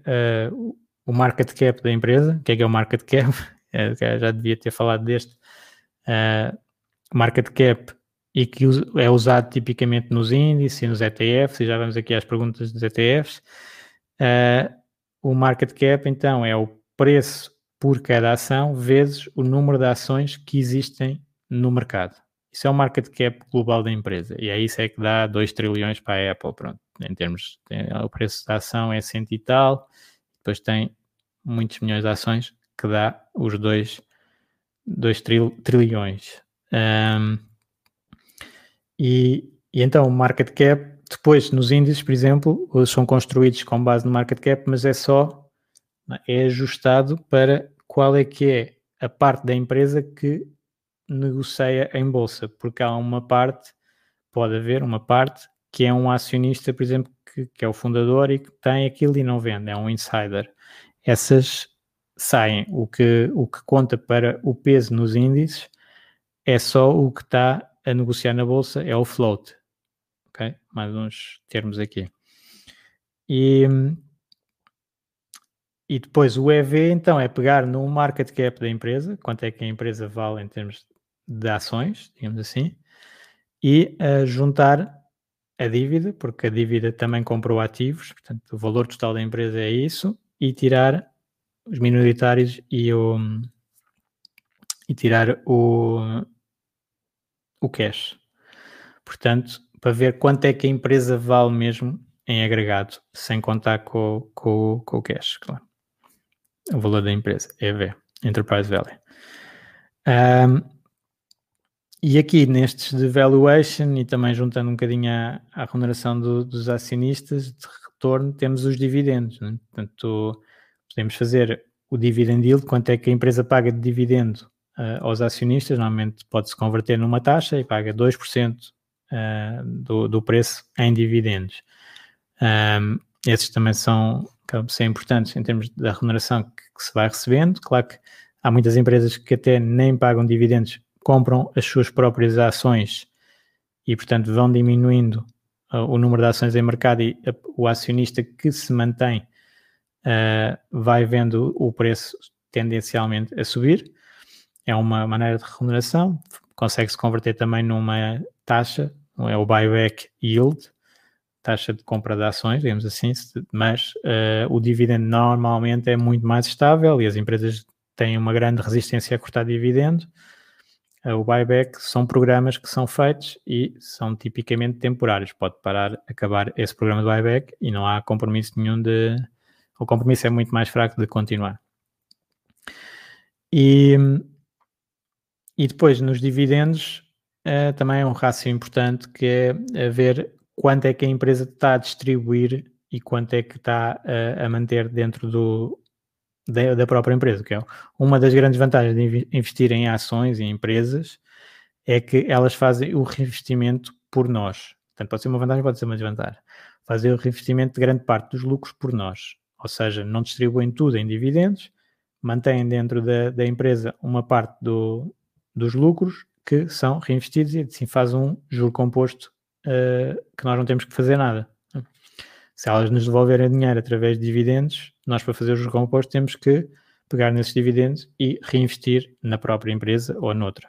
uh, o market cap da empresa. O que é que é o market cap? já devia ter falado deste. market cap e que é usado tipicamente nos índices e nos ETFs, e já vamos aqui às perguntas dos ETFs. o market cap, então, é o preço por cada ação vezes o número de ações que existem no mercado. Isso é o market cap global da empresa. E é isso é que dá 2 trilhões para a Apple, pronto. Em termos, tem, o preço da ação é cento e tal, depois tem muitos milhões de ações que dá os 2 tril, trilhões. Um, e, e então o market cap, depois nos índices, por exemplo, eles são construídos com base no market cap, mas é só é ajustado para qual é que é a parte da empresa que negocia em bolsa, porque há uma parte, pode haver uma parte que é um acionista, por exemplo, que, que é o fundador e que tem aquilo e não vende, é um insider. Essas saem. O que, o que conta para o peso nos índices é só o que está a negociar na bolsa, é o float. Ok? Mais uns termos aqui. E e depois o EV, então, é pegar no market cap da empresa, quanto é que a empresa vale em termos de ações, digamos assim, e uh, juntar a dívida, porque a dívida também comprou ativos, portanto, o valor total da empresa é isso, e tirar os minoritários e o e tirar o, o cash. Portanto, para ver quanto é que a empresa vale mesmo em agregado, sem contar com, com, com o cash, claro o valor da empresa, EV, Enterprise Value. Um, e aqui nestes de valuation e também juntando um bocadinho à, à remuneração do, dos acionistas de retorno, temos os dividendos. Né? Portanto, podemos fazer o dividend yield, quanto é que a empresa paga de dividendo uh, aos acionistas, normalmente pode-se converter numa taxa e paga 2% uh, do, do preço em dividendos. Um, esses também são ser importantes em termos da remuneração que, que, se vai recebendo. Claro que há muitas empresas que até nem pagam dividendos, compram as suas próprias ações e, portanto, vão diminuindo uh, o número de ações em mercado e uh, o acionista que se mantém uh, vai vendo o preço tendencialmente a subir. É uma maneira de remuneração, consegue-se converter também numa taxa, é o buyback yield, taxa de compra de ações, digamos assim, mas uh, o dividendo normalmente é muito mais estável e as empresas têm uma grande resistência a cortar dividendo. Uh, o buyback são programas que são feitos e são tipicamente temporários. Pode parar, acabar esse programa de buyback e não há compromisso nenhum de. O compromisso é muito mais fraco de continuar. E, e depois nos dividendos uh, também é um rácio importante que é ver quanto é que a empresa está a distribuir e quanto é que está a, a manter dentro do, da, da, própria empresa. Que é uma das grandes vantagens de investir em ações e empresas é que elas fazem o reinvestimento por nós. Portanto, pode ser uma vantagem, pode ser uma desvantagem. Fazer o reinvestimento de grande parte dos lucros por nós. Ou seja, não distribuem tudo em dividendos, mantêm dentro da, da empresa uma parte do, dos lucros que são reinvestidos e assim faz um juro composto uh, que nós não temos que fazer nada. Se elas nos devolverem dinheiro através de dividendos, nós para fazer os compostos temos que pegar nesses dividendos e reinvestir na própria empresa ou noutra.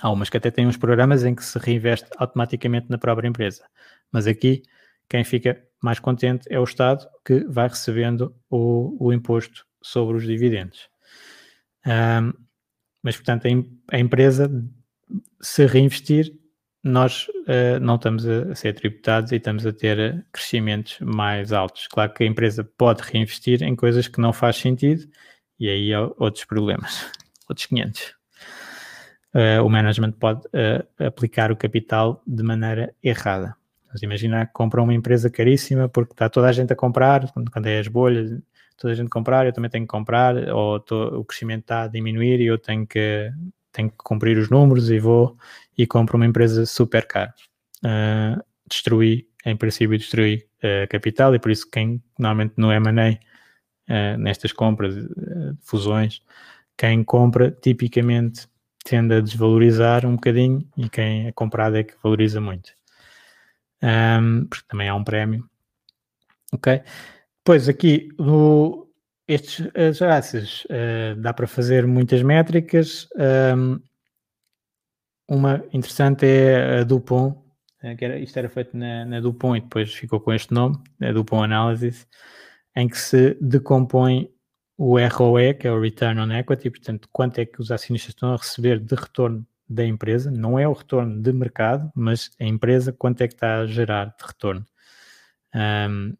Há umas que até têm uns programas em que se reinveste automaticamente na própria empresa. Mas aqui, quem fica mais contente é o Estado que vai recebendo o, o imposto sobre os dividendos. Um, mas, portanto, a, a, empresa, se reinvestir, nós uh, não estamos a, ser tributados e estamos a ter crescimentos mais altos. Claro que a empresa pode reinvestir em coisas que não faz sentido e aí outros problemas, outros 500. Uh, o management pode uh, aplicar o capital de maneira errada. Mas imagina compra uma empresa caríssima porque está toda a gente a comprar, quando, quando é as bolhas, toda a gente comprar, eu também tenho que comprar, ou tô, o crescimento está a diminuir e eu tenho que, tenho que cumprir os números e vou e compro uma empresa super cara. Uh, destruí, em princípio, destruí uh, capital e por isso quem normalmente no M&A, uh, nestas compras, uh, fusões, quem compra tipicamente tende a desvalorizar um bocadinho e quem é comprado é que valoriza muito. Um, porque também há um prémio. Ok? Depois aqui no, estes as raças dá para fazer muitas métricas. Um, uma interessante é a Dupont, eh, que era, isto era feito na, na Dupont e depois ficou com este nome, a Dupont Analysis, em que se decompõe o ROE, que é o Return on Equity, portanto, quanto é que os acionistas estão a receber de retorno da empresa, não é o retorno de mercado, mas a empresa quanto é que está a gerar de retorno um,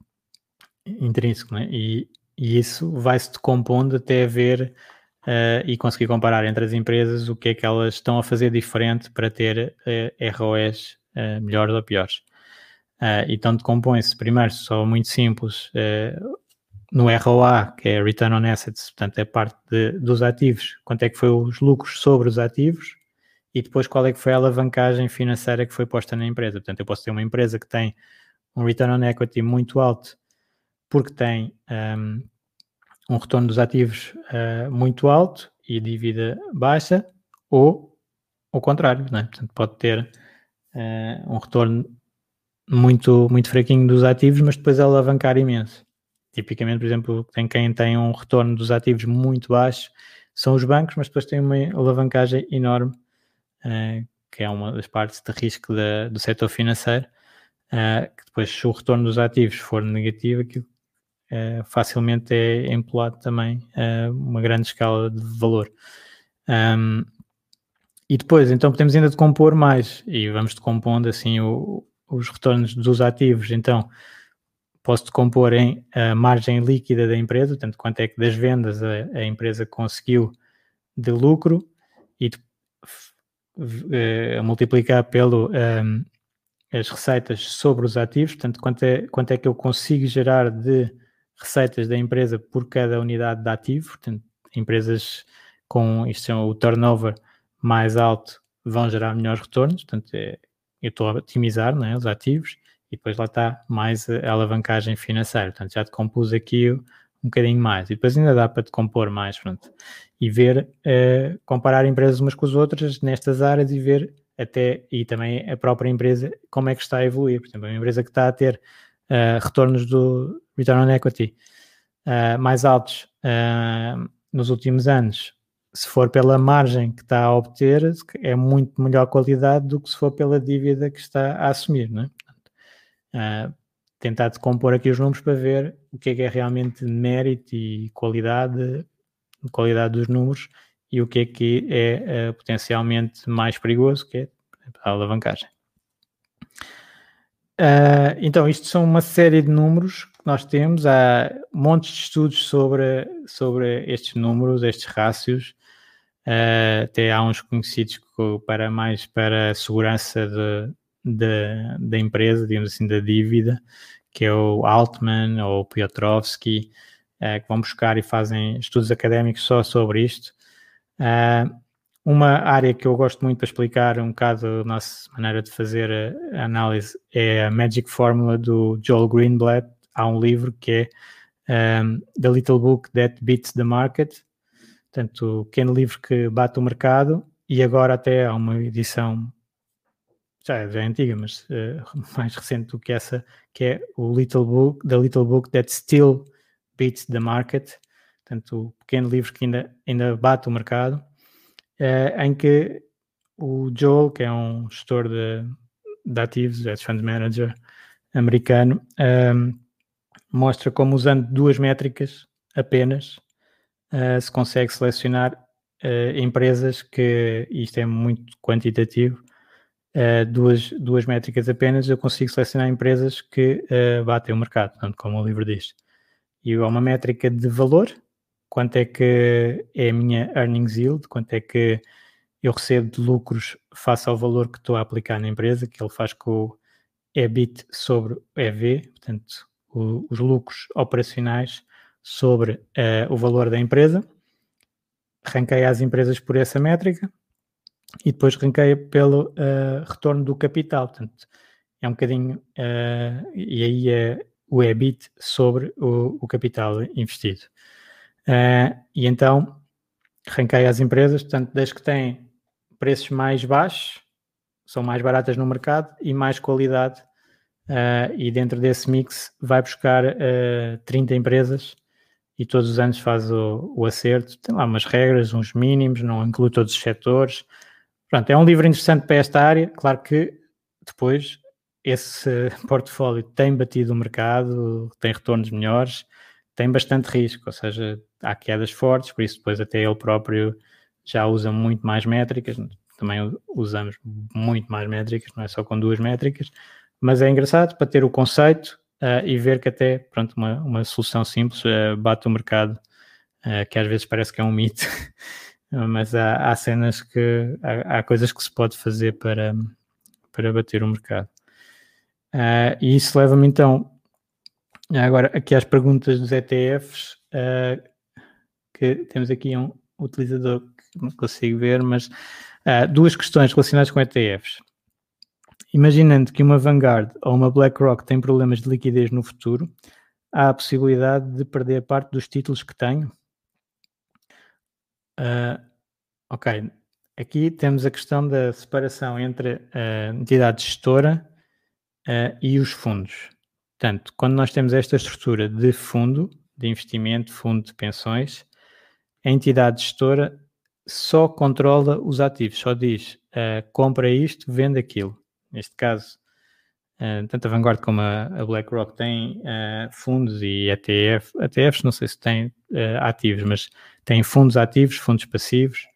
intrínseco, né? e, e isso vai-se decompondo até ver uh, e conseguir comparar entre as empresas o que é que elas estão a fazer diferente para ter uh, ROEs uh, melhores ou piores. Uh, então decompõe-se primeiro só muito simples no ROA, que é Return on Assets, portanto é parte de, dos ativos, quanto é que foi os lucros sobre os ativos e depois qual é que foi a alavancagem financeira que foi posta na empresa. Portanto, eu posso ter uma empresa que tem um Return on Equity muito alto porque tem um, um retorno dos ativos uh, muito alto e dívida baixa, ou ao contrário, né? Portanto, pode ter uh, um retorno muito, muito fraquinho dos ativos, mas depois alavancar imenso. Tipicamente, por exemplo, tem quem tem um retorno dos ativos muito baixo, são os bancos, mas depois tem uma alavancagem enorme, uh, que é uma das partes de risco da, do setor financeiro, que depois se o retorno dos ativos for negativo, aquilo uh, facilmente é empolado também uh, uma grande escala de valor. Um, e depois, então, podemos ainda decompor mais e vamos decompondo assim o, os retornos dos ativos. Então, posso decompor em a margem líquida da empresa, portanto, quanto é que das vendas a, a empresa conseguiu de lucro e de, uh, multiplicar pelo um, as receitas sobre os ativos, portanto, quanto é, quanto é que eu consigo gerar de receitas da empresa por cada unidade de ativo, portanto, empresas com isto é o turnover mais alto vão gerar melhores retornos, portanto, é, eu estou a otimizar né, os ativos e depois lá está mais a alavancagem financeira, portanto, já te compus aqui um bocadinho mais. E depois ainda dá para te compor mais, pronto, e ver, uh, comparar empresas umas com as outras nestas áreas e ver até, e também a própria empresa, como é que está a evoluir, por exemplo, uma empresa que está a ter uh, retornos do return on equity uh, mais altos uh, nos últimos anos, se for pela margem que está a obter, é muito melhor qualidade do que se for pela dívida que está a assumir, é? tentar decompor aqui os números para ver o que é que é realmente mérito e qualidade, qualidade dos números e o que é que é potencialmente mais perigoso, que é a alavancagem. Uh, então, isto são uma série de números que nós temos. Há montes de estudos sobre, sobre estes números, estes rácios. Uh, até há uns conhecidos para mais para a segurança da empresa, digamos assim, da dívida, que é o Altman ou o Piotrowski, uh, que vão buscar e fazem estudos académicos só sobre isto. Uh, uma área que eu gosto muito para explicar um bocado a nossa maneira de fazer a análise é a Magic Formula do Joel Greenblatt. Há um livro que é um, The Little Book That Beats the Market, portanto, o pequeno livro que bate o mercado, e agora até há uma edição já, já é antiga, mas uh, mais recente do que essa, que é o Little Book, The Little Book That Still Beats the Market, portanto, o pequeno livro que ainda, ainda bate o mercado uh, em que o Joel, que é um gestor de, de ativos, hedge fund manager americano, ehm, mostra como usando duas métricas apenas uh, se consegue selecionar uh, empresas que, isto é muito quantitativo, duas, duas métricas apenas, eu consigo selecionar empresas que batem o mercado, portanto, como o livro diz. E há uma métrica de valor, quanto é que é a minha earnings yield, quanto é que eu recebo de lucros face ao valor que estou a aplicar na empresa, que ele faz com o EBIT sobre EV, portanto, o, os lucros operacionais sobre uh, o valor da empresa. Ranqueia as empresas por essa métrica e depois ranqueia pelo uh, retorno do capital. Portanto, é um bocadinho, uh, e aí é o EBIT sobre o, o capital investido. E então, ranqueia as empresas, portanto, desde que têm preços mais baixos, são mais baratas no mercado e mais qualidade. Uh, e dentro desse mix vai buscar uh, 30 empresas e todos os anos faz o, o, acerto. Tem lá umas regras, uns mínimos, não inclui todos os setores. Pronto, é um livro interessante para esta área. Claro que depois esse portfólio tem batido o mercado, tem retornos melhores, tem bastante risco, ou seja, há quedas fortes, por isso depois até ele próprio já usa muito mais métricas, também usamos muito mais métricas, não é só com duas métricas, mas é engraçado para ter o conceito uh, e ver que até, pronto, uma, uma solução simples uh, bate o mercado, uh, que às vezes parece que é um mito, mas há, há cenas que, há, há, coisas que se pode fazer para, para bater o mercado. e isso leva-me então, agora aqui às perguntas dos ETFs, que temos aqui um utilizador não consigo ver, mas uh, duas questões relacionadas com ETFs. Imaginando que uma Vanguard ou uma BlackRock tem problemas de liquidez no futuro, há a possibilidade de perder parte dos títulos que tenho? Uh, ok, aqui temos a questão da separação entre a entidade gestora uh, e os fundos. Portanto, quando nós temos esta estrutura de fundo, de investimento, fundo de pensões, a entidade gestora só controla os ativos, só diz uh, compra isto, vende aquilo. Neste caso, uh, tanto a Vanguard como a, a BlackRock têm uh, fundos e ETF, ETFs, não sei se têm ativos, mas têm fundos ativos, fundos passivos,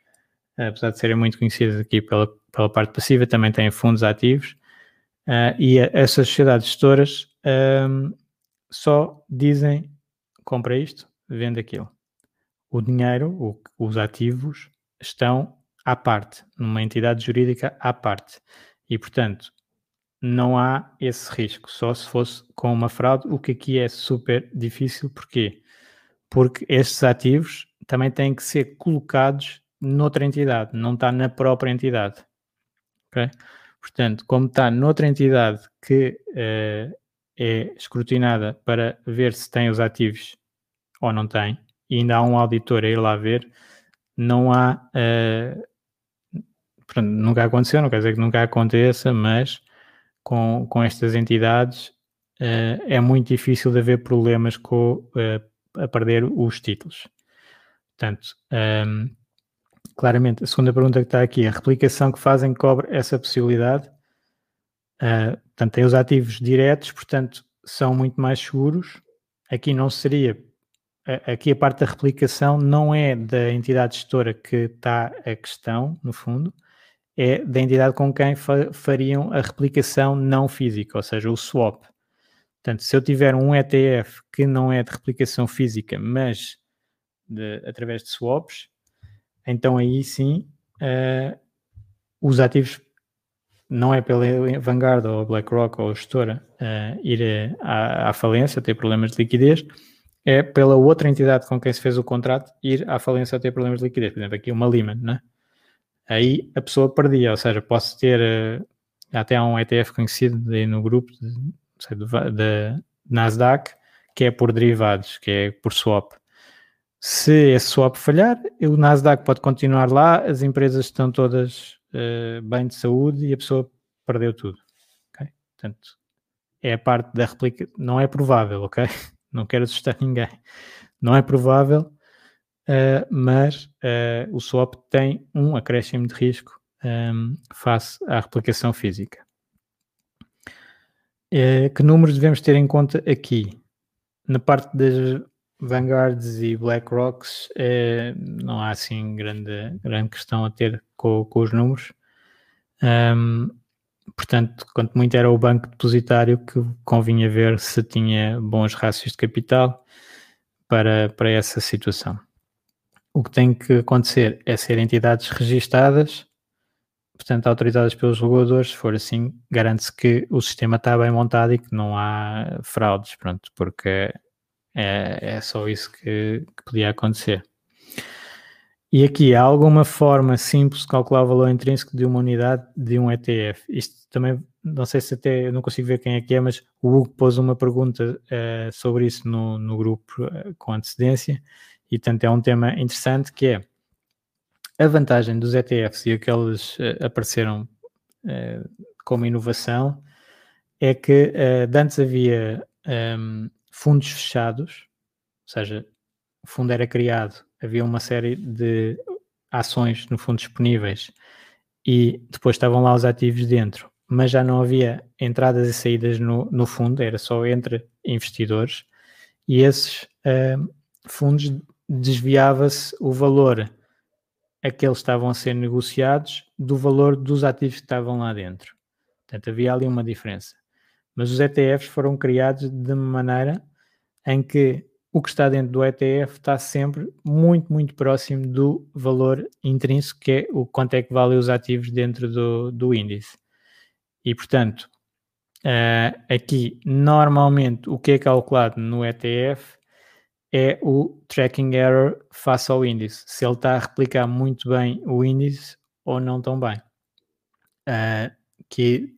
apesar de serem muito conhecidos aqui pela, pela parte passiva, também têm fundos ativos. e a, essas sociedades gestoras ehm, só dizem compra isto, vende aquilo. O dinheiro, o, os ativos, estão à parte, numa entidade jurídica à parte. E, portanto, não há esse risco, só se fosse com uma fraude, o que aqui é super difícil. Porquê? Porque estes ativos também têm que ser colocados noutra entidade, não está na própria entidade. Okay? Portanto, como está noutra entidade que uh, é escrutinada para ver se tem os ativos ou não tem, e ainda há um auditor a ir lá ver, não há. Uh, pronto, nunca aconteceu, não quer dizer que nunca aconteça, mas com, com estas entidades uh, é muito difícil de haver problemas com uh, a perder os títulos. Portanto, um, ehm, claramente, a segunda pergunta que está aqui, a replicação que fazem cobre essa possibilidade. Uh, portanto, tem os ativos diretos, portanto, são muito mais seguros. Aqui não seria aqui a parte da replicação não é da entidade gestora que está a questão, no fundo, é da entidade com quem fa fariam a replicação não física, ou seja, o swap. Portanto, se eu tiver um ETF que não é de replicação física, mas de, através de swaps, então aí sim uh, os ativos não é pela Vanguard ou BlackRock ou gestora uh, ir à, à falência, ter problemas de liquidez, é pela outra entidade com quem se fez o contrato ir à falência ou ter problemas de liquidez. Por exemplo, aqui uma Lehman, né? Aí a pessoa perdia, ou seja, posso ter uh, até um ETF conhecido de, no grupo da Nasdaq que é por derivados, que é por swap. Se esse swap falhar, o Nasdaq pode continuar lá, as empresas estão todas uh, bem de saúde e a pessoa perdeu tudo. Okay? Portanto, é a parte da réplica, não é provável, ok? não quero assustar ninguém. Não é provável, uh, mas uh, o swap tem um acréscimo de risco um, ehm, face à replicação física. Uh, que números devemos ter em conta aqui? Na parte das Vanguards e BlackRocks, não há assim grande, grande questão a ter com, com os números. Um, portanto, quanto muito era o banco depositário que convinha ver se tinha bons rácios de capital para, para essa situação. o que tem que acontecer é ser entidades registadas, portanto, autorizadas pelos reguladores. Se for assim, garante-se que o sistema está bem montado e que não há fraudes, pronto, porque é, é só isso que, que podia acontecer. E aqui há alguma forma simples de calcular o valor intrínseco de uma unidade de um ETF. Isto também, não sei se até, não consigo ver quem é que é, mas o Hugo pôs uma pergunta uh, sobre isso no, no grupo uh, com antecedência e, portanto, é um tema interessante que é a vantagem dos ETFs e aqueles uh, apareceram como inovação é que uh, antes havia um, fundos fechados, ou seja, o fundo era criado, havia uma série de ações no fundo disponíveis e depois estavam lá os ativos dentro, mas já não havia entradas e saídas no, no fundo, era só entre investidores e esses uh, fundos desviava-se o valor a que eles estavam a ser negociados do valor dos ativos que estavam lá dentro. Portanto, havia ali uma diferença. Mas os ETFs foram criados de maneira em que o que está dentro do ETF está sempre muito, muito próximo do valor intrínseco, que é o quanto é que valem os ativos dentro do, do índice. E, portanto, uh, aqui, normalmente, o que é calculado no ETF é o tracking error face ao índice, se ele está a replicar muito bem o índice ou não tão bem. Uh, que,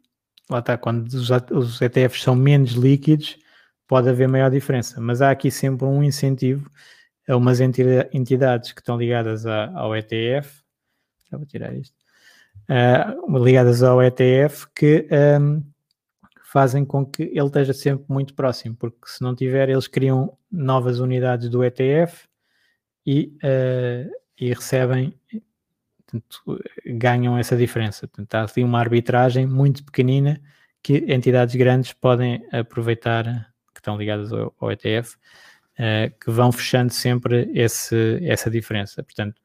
lá está, quando os, ETFs são menos líquidos, pode haver maior diferença, mas há aqui sempre um incentivo a umas entidades que estão ligadas ao ETF, já vou tirar isto, uh, ligadas ao ETF que um, fazem com que ele esteja sempre muito próximo, porque se não tiver, eles criam novas unidades do ETF e, uh, e recebem, portanto, ganham essa diferença. Portanto, há ali uma arbitragem muito pequenina que entidades grandes podem aproveitar estão ligadas ao, ao ETF, uh, eh, que vão fechando sempre esse, essa diferença. Portanto,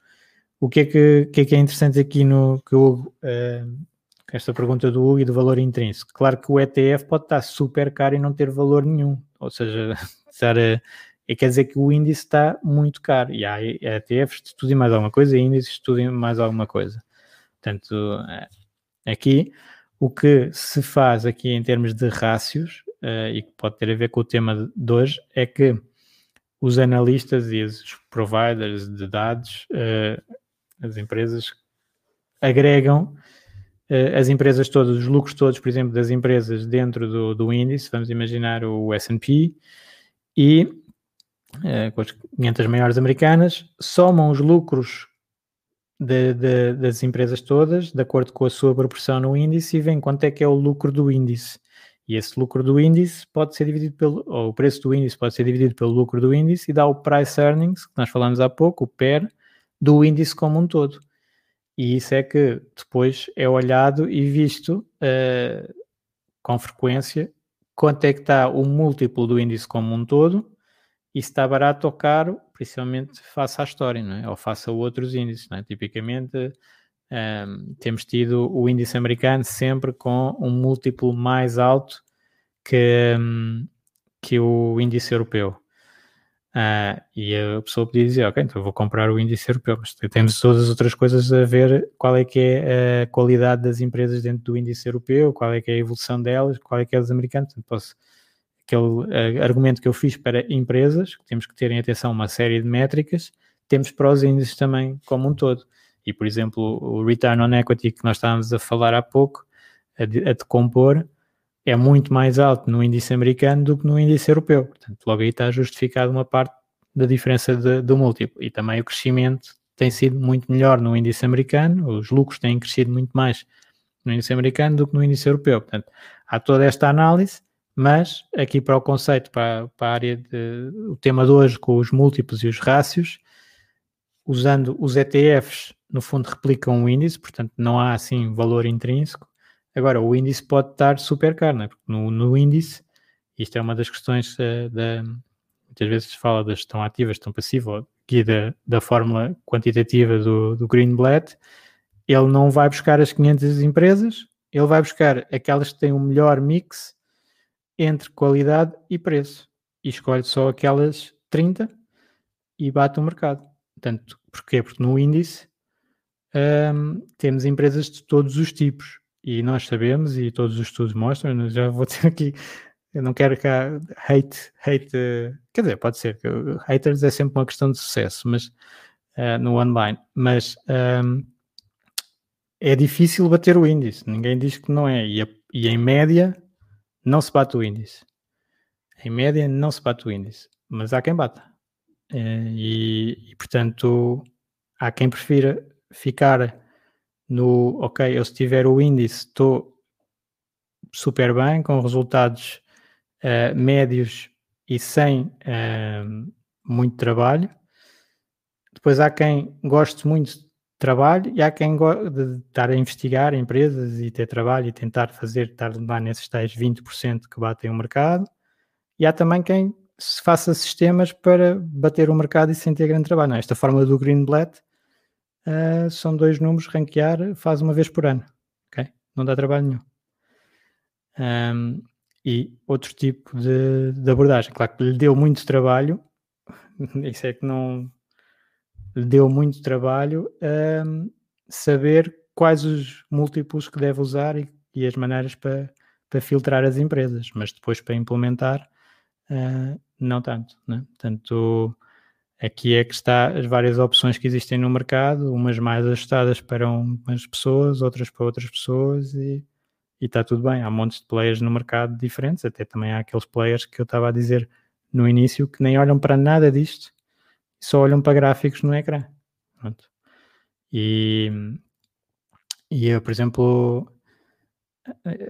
o que é que, que, é, que é interessante aqui no que o uh, esta pergunta do Hugo e do valor intrínseco? Claro que o ETF pode estar super caro e não ter valor nenhum, ou seja, estar a, é, quer dizer que o índice está muito caro. E há ETFs de tudo e mais alguma coisa, e índices de tudo e mais alguma coisa. Portanto, eh, aqui o que se faz aqui em termos de rácios uh, e que pode ter a ver com o tema de hoje, é que os analistas e os providers de dados, uh, as empresas, agregam uh, as empresas todas, os lucros todos, por exemplo, das empresas dentro do, do índice, vamos imaginar o S&P, e uh, com as 500 maiores americanas, somam os lucros de, de, das empresas todas, de acordo com a sua proporção no índice, e veem quanto é que é o lucro do índice. E esse lucro do índice pode ser dividido pelo, ou o preço do índice pode ser dividido pelo lucro do índice e dá o price earnings, que nós falamos há pouco, o PER, do índice como um todo. E isso é que depois é olhado e visto uh, com frequência quanto é que está o múltiplo do índice como um todo e se está barato ou caro, principalmente face à história, não é? ou face a outros índices. Não é? Tipicamente, um, temos tido o índice americano sempre com um múltiplo mais alto que, um, que o índice europeu. Uh, e a pessoa podia dizer, ok, então vou comprar o índice europeu, mas temos todas as outras coisas a ver qual é que é a qualidade das empresas dentro do índice europeu, qual é que é a evolução delas, qual é que é dos americanos. Portanto, posso, aquele uh, argumento que eu fiz para empresas, que temos que ter em atenção uma série de métricas, temos para os índices também como um todo. E, por exemplo, o return on equity que nós estávamos a falar há pouco, a, de, a decompor, é muito mais alto no índice americano do que no índice europeu. Portanto, logo aí está justificado uma parte da diferença de, do múltiplo. E também o crescimento tem sido muito melhor no índice americano, os lucros têm crescido muito mais no índice americano do que no índice europeu. Portanto, há toda esta análise, mas aqui para o conceito, para, para a área de, o tema de hoje com os múltiplos e os rácios, usando os ETFs no fundo replicam o índice, portanto não há assim valor intrínseco. Agora, o índice pode estar super caro, não é? Porque no, no índice, isto é uma das questões uh, da. Muitas vezes se fala da gestão ativa, gestão passiva, aqui da, da fórmula quantitativa do, do Greenblatt. Ele não vai buscar as 500 empresas, ele vai buscar aquelas que têm o melhor mix entre qualidade e preço. E escolhe só aquelas 30 e bate o mercado. Portanto, porquê? Porque no índice um, temos empresas de todos os tipos e nós sabemos, e todos os estudos mostram, já vou ter aqui, eu não quero cá hate, hate, quer dizer, pode ser, haters é sempre uma questão de sucesso, mas uh, no online, mas um, é difícil bater o índice, ninguém diz que não é, e, a, e em média não se bate o índice. Em média não se bate o índice, mas há quem bata. Eh, e, e portanto, há quem prefira ficar no, ok, eu se tiver o índice estou super bem, com resultados uh, médios e sem uh, muito trabalho. Depois há quem goste muito trabalho e há quem goste de estar a investigar empresas e ter trabalho e tentar fazer, estar lá nesses tais 20% que batem o mercado. E há também quem se faça sistemas para bater o mercado e sem ter grande trabalho. Não, esta fórmula do Greenblatt uh, são dois números, ranquear faz uma vez por ano. Okay? Não dá trabalho nenhum. Um, e outro tipo de, de, abordagem, claro que lhe deu muito trabalho, isso é que não deu muito trabalho um, saber quais os múltiplos que deve usar e, e as maneiras para, para filtrar as empresas, mas depois para implementar uh, não tanto. Né? Portanto, aqui é que está as várias opções que existem no mercado, umas mais ajustadas para umas pessoas, outras para outras pessoas e, e está tudo bem. Há montes de players no mercado diferentes, até também há aqueles players que eu estava a dizer no início que nem olham para nada disto, só olham para gráficos no ecrã. Pronto. E, e eu, por exemplo,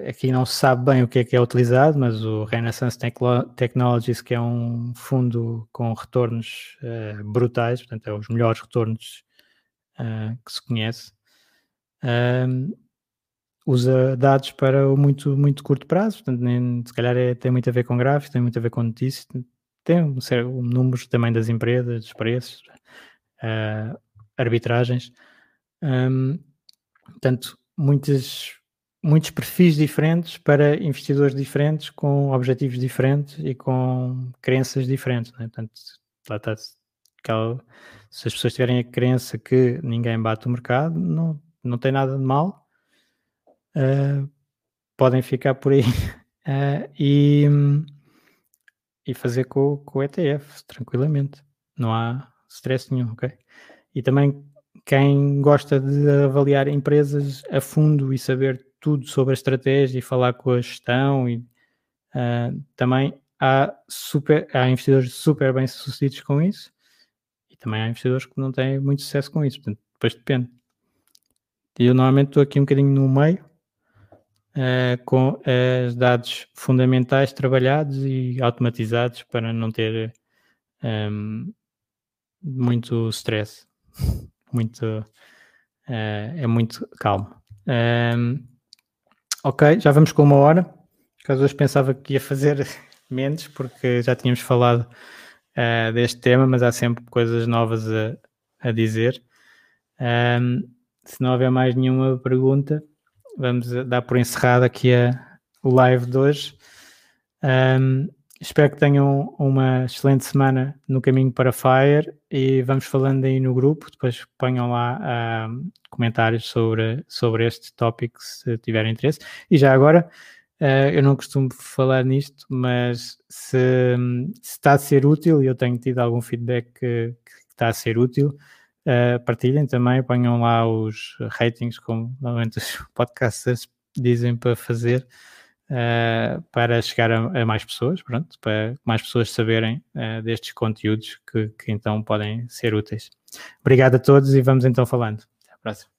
aqui não se sabe bem o que é que é utilizado, mas o Renaissance Technologies, que é um fundo com retornos uh, brutais, portanto, é os melhores retornos uh, que se conhece, uh, usa dados para o muito, muito curto prazo, portanto, nem, se calhar é, tem muito a ver com gráficos, tem muito a ver com notícias, tem um, números também das empresas, dos preços, eh, arbitragens. Um, portanto, muitos perfis diferentes para investidores diferentes, com objetivos diferentes e com crenças diferentes. Né? Portanto, lá está, se as pessoas tiverem a crença que ninguém bate o mercado, não, não tem nada de mal, uh, podem ficar por aí uh, e, e fazer com, com o ETF tranquilamente. Não há stress nenhum, ok? E também quem gosta de avaliar empresas a fundo e saber tudo sobre a estratégia e falar com a gestão e uh, também há, super, há investidores super bem sucedidos com isso e também há investidores que não têm muito sucesso com isso, portanto, depois depende. Eu normalmente estou aqui um bocadinho no meio uh, com os dados fundamentais trabalhados e automatizados para não ter um, muito stress, muito uh, é muito calmo. Um, Ok, já vamos com uma hora. Caso hoje pensava que ia fazer menos, porque já tínhamos falado uh, deste tema, mas há sempre coisas novas a, a dizer. Um, se não houver mais nenhuma pergunta, vamos dar por encerrado aqui a, live de hoje. Um, espero que tenham uma excelente semana no caminho para Fire e vamos falando aí no grupo. Depois ponham lá comentários sobre, sobre este tópico se tiverem interesse. E já agora, uh, eu não costumo falar nisto, mas se, se, está a ser útil, e eu tenho tido algum feedback que, que está a ser útil, uh, partilhem também, ponham lá os ratings, como normalmente os podcasters dizem para fazer. Uh, para chegar a, a, mais pessoas, pronto, para mais pessoas saberem uh, destes conteúdos que, que, então podem ser úteis. Obrigado a todos e vamos então falando próxima.